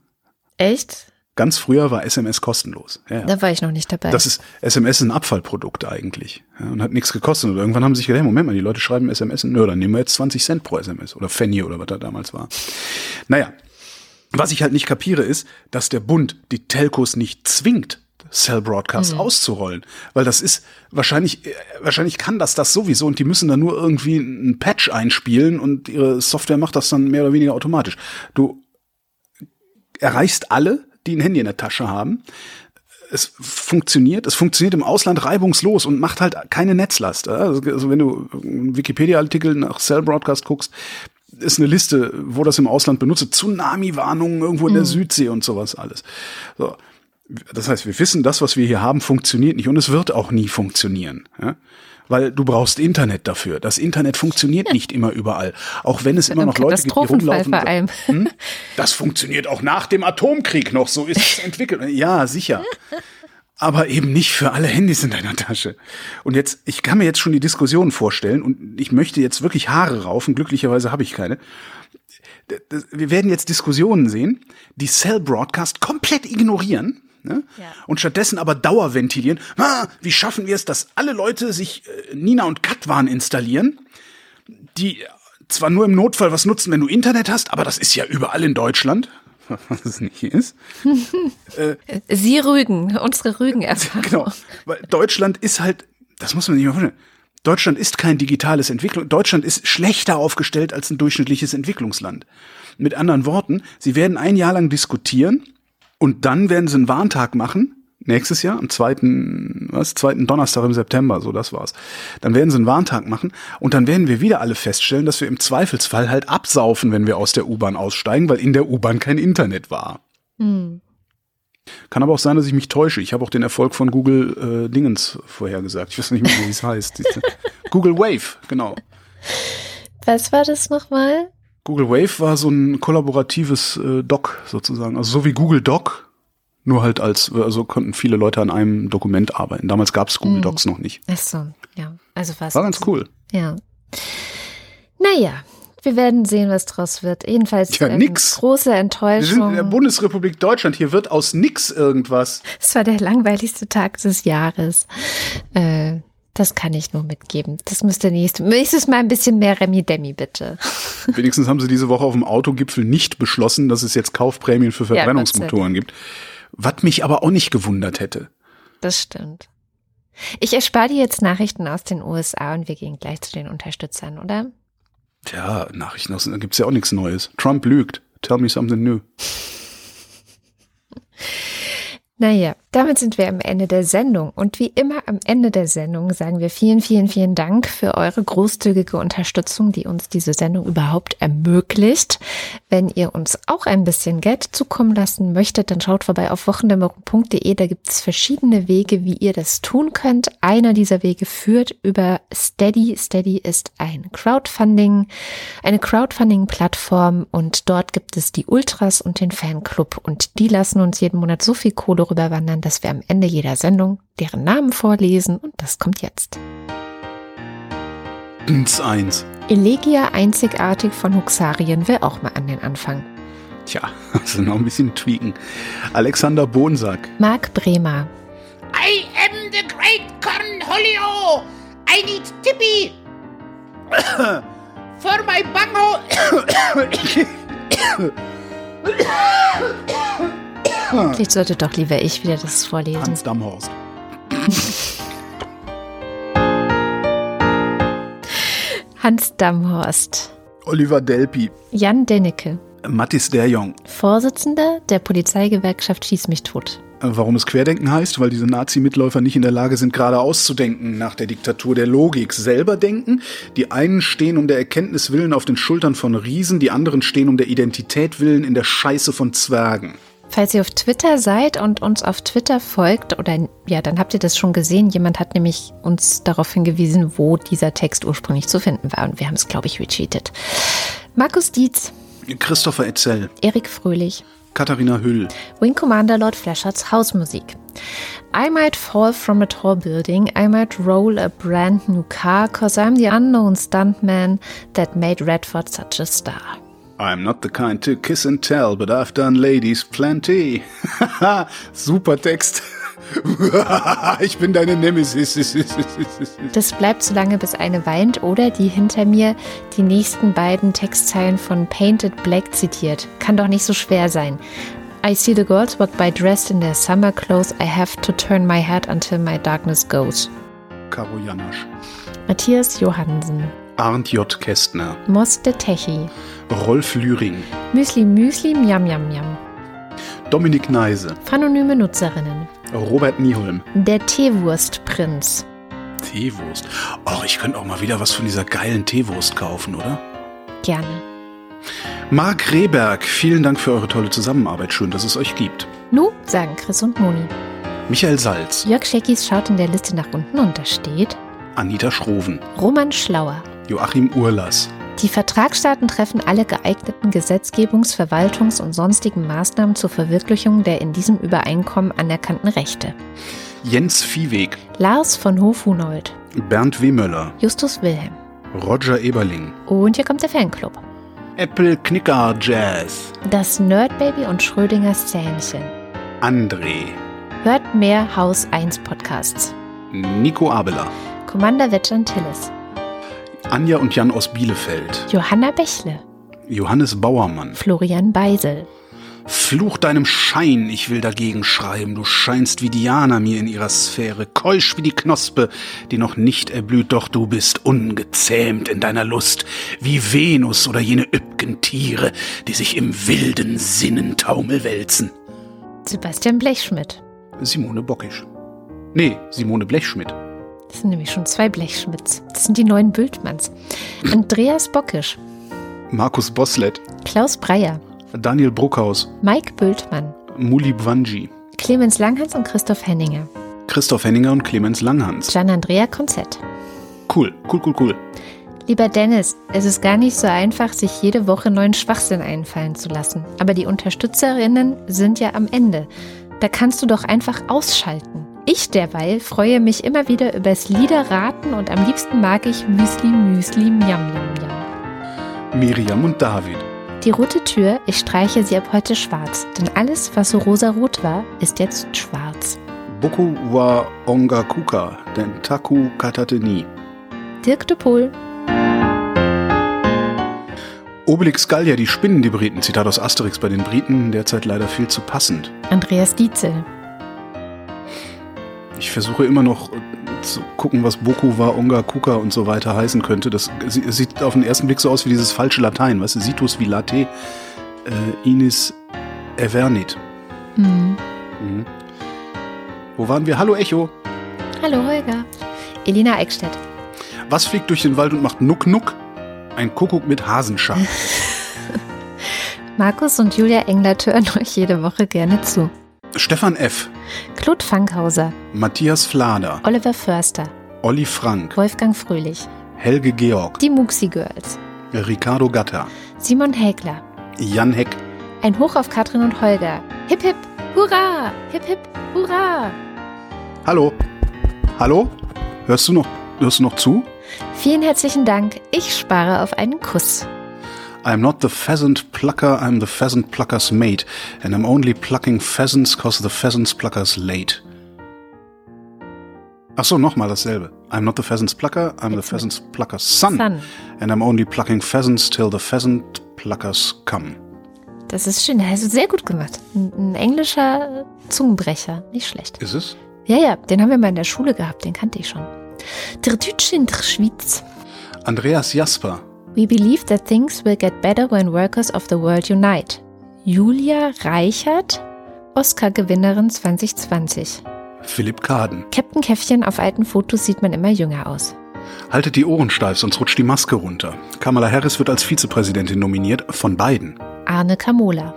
Echt? Ganz früher war SMS kostenlos. Ja, Da war ich noch nicht dabei. Das ist, SMS ist ein Abfallprodukt eigentlich ja, und hat nichts gekostet. Und irgendwann haben sie sich gedacht, Moment mal, die Leute schreiben SMS, nö, dann nehmen wir jetzt 20 Cent pro SMS oder Fanny oder was da damals war. Naja, was ich halt nicht kapiere, ist, dass der Bund die Telcos nicht zwingt, Cell Broadcast mhm. auszurollen, weil das ist wahrscheinlich äh, wahrscheinlich kann das das sowieso und die müssen dann nur irgendwie ein Patch einspielen und ihre Software macht das dann mehr oder weniger automatisch. Du erreichst alle, die ein Handy in der Tasche haben. Es funktioniert, es funktioniert im Ausland reibungslos und macht halt keine Netzlast. Also, also wenn du einen Wikipedia-Artikel nach Cell Broadcast guckst, ist eine Liste, wo das im Ausland benutzt. Tsunami-Warnungen irgendwo in der mhm. Südsee und sowas alles. So. Das heißt, wir wissen, das, was wir hier haben, funktioniert nicht und es wird auch nie funktionieren. Ja? Weil du brauchst Internet dafür. Das Internet funktioniert nicht immer überall. Auch wenn es immer noch Leute gibt, die rumlaufen. Vor allem. Hm? Das funktioniert auch nach dem Atomkrieg noch. So ist es entwickelt. Ja, sicher aber eben nicht für alle Handys in deiner Tasche. Und jetzt, ich kann mir jetzt schon die Diskussion vorstellen und ich möchte jetzt wirklich Haare raufen. Glücklicherweise habe ich keine. Wir werden jetzt Diskussionen sehen, die Cell Broadcast komplett ignorieren. Ne? Ja. Und stattdessen aber Dauerventilieren. Ah, wie schaffen wir es, dass alle Leute sich äh, Nina und Katwan installieren, die zwar nur im Notfall was nutzen, wenn du Internet hast, aber das ist ja überall in Deutschland. was es nicht ist. äh, Sie Rügen, unsere Rügen-Erfahrung. Genau, weil Deutschland ist halt, das muss man nicht mal vorstellen, Deutschland ist kein digitales Entwicklung. Deutschland ist schlechter aufgestellt als ein durchschnittliches Entwicklungsland. Mit anderen Worten, sie werden ein Jahr lang diskutieren und dann werden sie einen Warntag machen nächstes Jahr, am zweiten, was, zweiten Donnerstag im September, so das war's. Dann werden sie einen Warntag machen und dann werden wir wieder alle feststellen, dass wir im Zweifelsfall halt absaufen, wenn wir aus der U-Bahn aussteigen, weil in der U-Bahn kein Internet war. Hm. Kann aber auch sein, dass ich mich täusche. Ich habe auch den Erfolg von Google äh, Dingens vorhergesagt. Ich weiß nicht mehr, wie es heißt. Google Wave, genau. Was war das nochmal? Google Wave war so ein kollaboratives äh, Doc sozusagen. Also so wie Google Doc, Nur halt als, also konnten viele Leute an einem Dokument arbeiten. Damals gab es Google Mhm. Docs noch nicht. Ach so, ja. Also was? War ganz cool. Ja. Naja, wir werden sehen, was draus wird. Jedenfalls Ja, ähm, nix. große Wir sind in der Enttäuschung. Bundesrepublik Deutschland. Hier wird aus nix irgendwas. Es war der langweiligste Tag des Jahres. Äh, das kann ich nur mitgeben. Das müsste nächstes, nächstes Mal ein bisschen mehr Remi Demi, bitte. Wenigstens haben sie diese Woche auf dem Autogipfel nicht beschlossen, dass es jetzt Kaufprämien für Ja, Verbrennungsmotoren gibt. Was mich aber auch nicht gewundert hätte. Das stimmt. Ich erspare dir jetzt Nachrichten aus den USA und wir gehen gleich zu den Unterstützern, oder? Tja, Nachrichten aus, da gibt's ja auch nichts Neues. Trump lügt. Tell me something new. Naja, damit sind wir am Ende der Sendung. Und wie immer am Ende der Sendung sagen wir vielen, vielen, vielen Dank für eure großzügige Unterstützung, die uns diese Sendung überhaupt ermöglicht. Wenn ihr uns auch ein bisschen Geld zukommen lassen möchtet, dann schaut vorbei auf wochendämmerung.de. Da gibt es verschiedene Wege, wie ihr das tun könnt. Einer dieser Wege führt über Steady. Steady ist ein Crowdfunding, eine Crowdfunding-Plattform und dort gibt es die Ultras und den Fanclub und die lassen uns jeden Monat so viel Kohle rüberwandern, dass wir am Ende jeder Sendung deren Namen vorlesen und das kommt jetzt. Ins eins. Elegia einzigartig von Huxarien will auch mal an den Anfang. Tja, also noch ein bisschen tweaken. Alexander Bonsack. Marc Bremer, I am the great Cornholio. I need Tippy. For my bungo. Vielleicht sollte doch lieber ich wieder das vorlesen. Hans Damhorst. Hans Damhorst, Oliver Delpi. Jan Dennecke, Mattis Derjong. Vorsitzender der Polizeigewerkschaft Schieß mich tot. Warum es Querdenken heißt? Weil diese Nazi-Mitläufer nicht in der Lage sind, gerade auszudenken nach der Diktatur der Logik. Selber denken. Die einen stehen um der Erkenntnis willen auf den Schultern von Riesen, die anderen stehen um der Identität willen in der Scheiße von Zwergen. Falls ihr auf Twitter seid und uns auf Twitter folgt, oder ja, dann habt ihr das schon gesehen. Jemand hat nämlich uns darauf hingewiesen, wo dieser Text ursprünglich zu finden war. Und wir haben es, glaube ich, retweetet. Markus Dietz, Christopher Etzel, Erik Fröhlich, Katharina Hüll, Wing Commander Lord Flasherts Hausmusik. I might fall from a tall building, I might roll a brand new car, cause I'm the unknown stuntman that made Redford such a star. I'm not the kind to kiss and tell, but I've done ladies plenty. Super Text. ich bin deine Nemesis. Das bleibt so lange, bis eine weint oder die hinter mir die nächsten beiden Textzeilen von Painted Black zitiert. Kann doch nicht so schwer sein. I see the girls walk by dressed in their summer clothes. I have to turn my head until my darkness goes. Karo Janasch. Matthias Johansen. Arndt J. Kästner. Moss de Techi. Rolf Lühring. Müsli Müsli Miam Miam Miam. Dominik Neise. Phanonyme Nutzerinnen. Robert Nieholm. Der Teewurstprinz. Teewurst. Och, ich könnte auch mal wieder was von dieser geilen Teewurst kaufen, oder? Gerne. Marc Rehberg, vielen Dank für eure tolle Zusammenarbeit. Schön, dass es euch gibt. Nu, sagen Chris und Moni. Michael Salz. Jörg Scheckis schaut in der Liste nach unten und da steht Anita Schroven. Roman Schlauer. Joachim Urlass. Die Vertragsstaaten treffen alle geeigneten Gesetzgebungs-, Verwaltungs- und sonstigen Maßnahmen zur Verwirklichung der in diesem Übereinkommen anerkannten Rechte. Jens Viehweg. Lars von Hof-Hunold, Bernd W. Möller. Justus Wilhelm. Roger Eberling. Und hier kommt der Fanclub. Apple Knicker Jazz. Das Nerdbaby und Schrödingers Zähnchen. André. Hört mehr Haus 1 Podcasts. Nico Abela. Commander Wetschan-Tillis. Anja und Jan aus Bielefeld. Johanna Bächle. Johannes Bauermann. Florian Beisel. Fluch deinem Schein, ich will dagegen schreiben. Du scheinst wie Diana mir in ihrer Sphäre, keusch wie die Knospe, die noch nicht erblüht, doch du bist ungezähmt in deiner Lust, wie Venus oder jene üppgen Tiere, die sich im wilden Sinnentaumel wälzen. Sebastian Blechschmidt. Simone Bockisch. Nee, Simone Blechschmidt. Das sind nämlich schon zwei Blechschmidts. Das sind die neuen Bültmanns. Andreas Bockisch. Markus Boslett. Klaus Breyer. Daniel Bruckhaus. Mike Bültmann. Muli Bwanji. Clemens Langhans und Christoph Henninger. Christoph Henninger und Clemens Langhans. Gian-Andrea Konzett. Cool, cool, cool, cool. Lieber Dennis, es ist gar nicht so einfach, sich jede Woche neuen Schwachsinn einfallen zu lassen. Aber die Unterstützerinnen sind ja am Ende. Da kannst du doch einfach ausschalten. Ich derweil freue mich immer wieder übers Liederraten und am liebsten mag ich Müsli, Müsli, Miam, Miam, Miam. Miriam und David. Die rote Tür, ich streiche sie ab heute schwarz, denn alles, was so rosarot war, ist jetzt schwarz. Boku wa onga kuka, den taku katate ni. Dirk de Pohl. Obelix Gallia, die spinnen die Briten. Zitat aus Asterix bei den Briten, derzeit leider viel zu passend. Andreas Dietzel. Ich versuche immer noch zu gucken, was Boku wa onga kuka und so weiter heißen könnte. Das sie- sieht auf den ersten Blick so aus wie dieses falsche Latein. Weißt du, situs wie late, äh, inis evernit. Hm. Mhm. Wo waren wir? Hallo Echo. Hallo Holger. Elina Eickstedt. Was fliegt durch den Wald und macht Nuck Nuck? Ein Kuckuck mit Hasenschaft. Markus und Julia Englert hören euch jede Woche gerne zu. Stefan F., Claude Fankhauser, Matthias Flader, Oliver Förster, Olli Frank, Wolfgang Fröhlich, Helge Georg, die Muxi Girls, Ricardo Gatter, Simon Hägler. Jan Heck, Ein Hoch auf Katrin und Holger. Hip hip, hurra! Hip hip, hurra! Hallo. Hallo? Hörst du noch, hörst du noch zu? Vielen herzlichen Dank. Ich spare auf einen Kuss. I'm not the pheasant plucker, I'm the pheasant plucker's mate. And I'm only plucking pheasants cause the pheasant's plucker's late. Ach so, nochmal dasselbe. I'm not the pheasant's plucker, I'm the pheasant's plucker's son. Son. And I'm only plucking pheasants till the pheasant pluckers come. Das ist schön. Das hast du sehr gut gemacht. Ein, ein englischer Zungenbrecher. Nicht schlecht. Ist es? Ja, ja, den haben wir mal in der Schule gehabt. Den kannte ich schon. Der Deutsche in der Schweiz. Andreas Jasper, We believe that things will get better when workers of the world unite. Julia Reichert, Oscar-Gewinnerin 2020. Philipp Kaden. Captain Käffchen auf alten Fotos sieht man immer jünger aus. Haltet die Ohren steif, sonst rutscht die Maske runter. Kamala Harris wird als Vizepräsidentin nominiert, von beiden. Arne Kamola,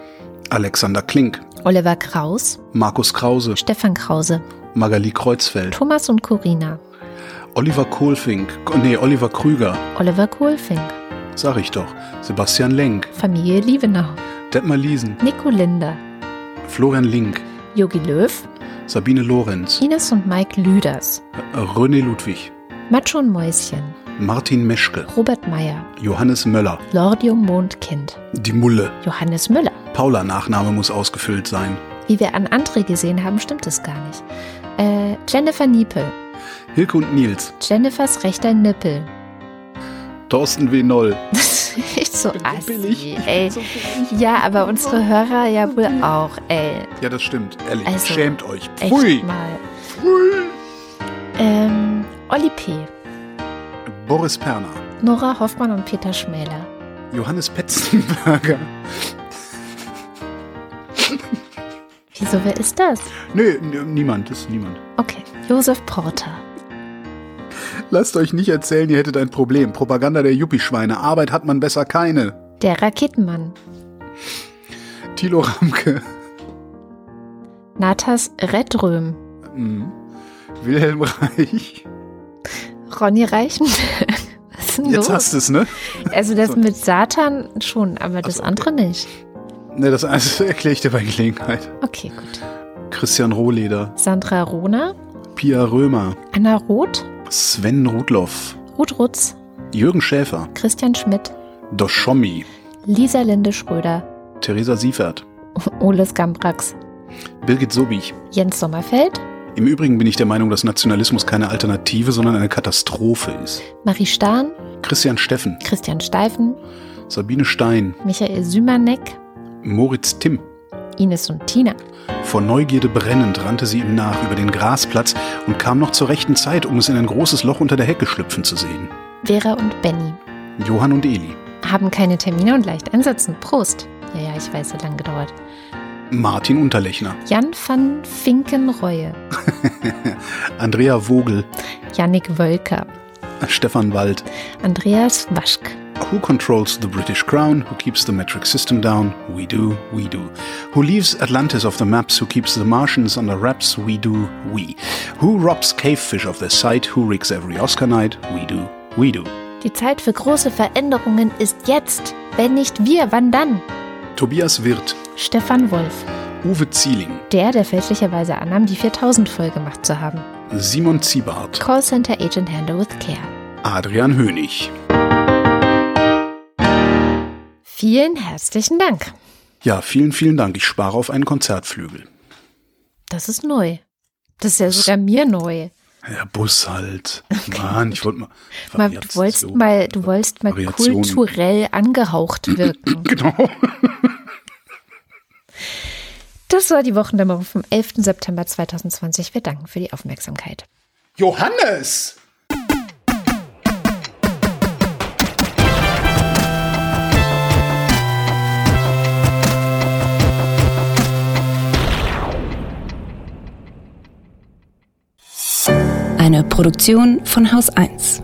Alexander Klink, Oliver Kraus, Markus Krause, Stefan Krause, Magali Kreuzfeld, Thomas und Corina, Oliver Kohlfink, nee, Oliver Krüger, Oliver Kohlfink, sag ich doch, Sebastian Lenk, Familie Liebenau, Detmar Liesen, Nico Linder, Florian Link, Jogi Löw, Sabine Lorenz, Ines und Mike Lüders, René Ludwig, Macho und Mäuschen, Martin Meschke, Robert Meyer, Johannes Möller, Lordium Mondkind, die Mulle, Johannes Müller. Paula Nachname muss ausgefüllt sein, Wie wir an André gesehen haben, stimmt es gar nicht. Äh, Jennifer Niepel, Hilke und Nils, Jennifers rechter Nippel. Thorsten W. Noll, Das ist echt so assi, ey. Ja, aber unsere Hörer ja wohl auch, ey. ja das stimmt, ehrlich, Also, schämt euch, Echt Pfui, mal. Ähm, Olli P., Boris Perner, Nora Hoffmann und Peter Schmäler. Johannes Petzenberger, Wieso, wer ist das? Nö, niemand, das ist niemand. Okay, Josef Porter. Lasst euch nicht erzählen, ihr hättet ein Problem. Propaganda der Yuppie-Schweine. Arbeit hat man besser keine. Der Raketenmann. Thilo Ramke. Natas Redröm. Mhm. Wilhelm Reich. Ronny Reichenberg. Was ist denn Jetzt los? hast du es, ne? Also das So. mit Satan schon, aber das so, okay. andere nicht. Ne, das also erkläre ich dir bei Gelegenheit. Okay, gut. Christian Rohleder. Sandra Rohner, Pia Römer. Anna Roth, Sven Rudloff. Ruth Rutz, Jürgen Schäfer. Christian Schmidt, Doschommi. Lisa Linde Schröder, Theresa Siefert. Oles Gambrax, Birgit Sobich. Jens Sommerfeld, Im Übrigen bin ich der Meinung, dass Nationalismus keine Alternative, sondern eine Katastrophe ist. Marie Stahn, Christian Steffen. Christian Steifen, Sabine Stein. Michael Sümanek, Moritz Timm. Ines und Tina, Vor Neugierde brennend rannte sie ihm nach über den Grasplatz und kam noch zur rechten Zeit, um es in ein großes Loch unter der Hecke schlüpfen zu sehen. Vera und Benny. Johann und Eli. Haben keine Termine und leicht einsetzen. Prost. Ja, ja, ich weiß, hat lang gedauert. Martin Unterlechner. Jan van Finkenreue, Andrea Vogel. Yannick Wölker, Stefan Wald. Andreas Waschk, Who controls the British crown? Who keeps the metric system down? We do, we do. Who leaves Atlantis off the maps? Who keeps the Martians under wraps? We do, we. Who robs cavefish of their sight? Who rigs every Oscar night? We do, we do. Die Zeit für große Veränderungen ist jetzt. Wenn nicht wir, wann dann? Tobias Wirth. Stefan Wolf, Uwe Zieling, Der, der fälschlicherweise annahm, die 4000 voll gemacht zu haben. Simon Ziebart, Callcenter Agent Handle with Care. Adrian Hönig. Vielen herzlichen Dank. Ja, vielen, vielen Dank. Ich spare auf einen Konzertflügel. Das ist neu. Das ist ja sogar mir neu. Ja, Bus halt. Mann, ich wollte mal. Mal, du wolltest mal, du wolltest mal kulturell angehaucht wirken. Genau. Das war die Wochendämmerung vom 11. September 2020. Wir danken für die Aufmerksamkeit. Johannes! Eine Produktion von Haus 1.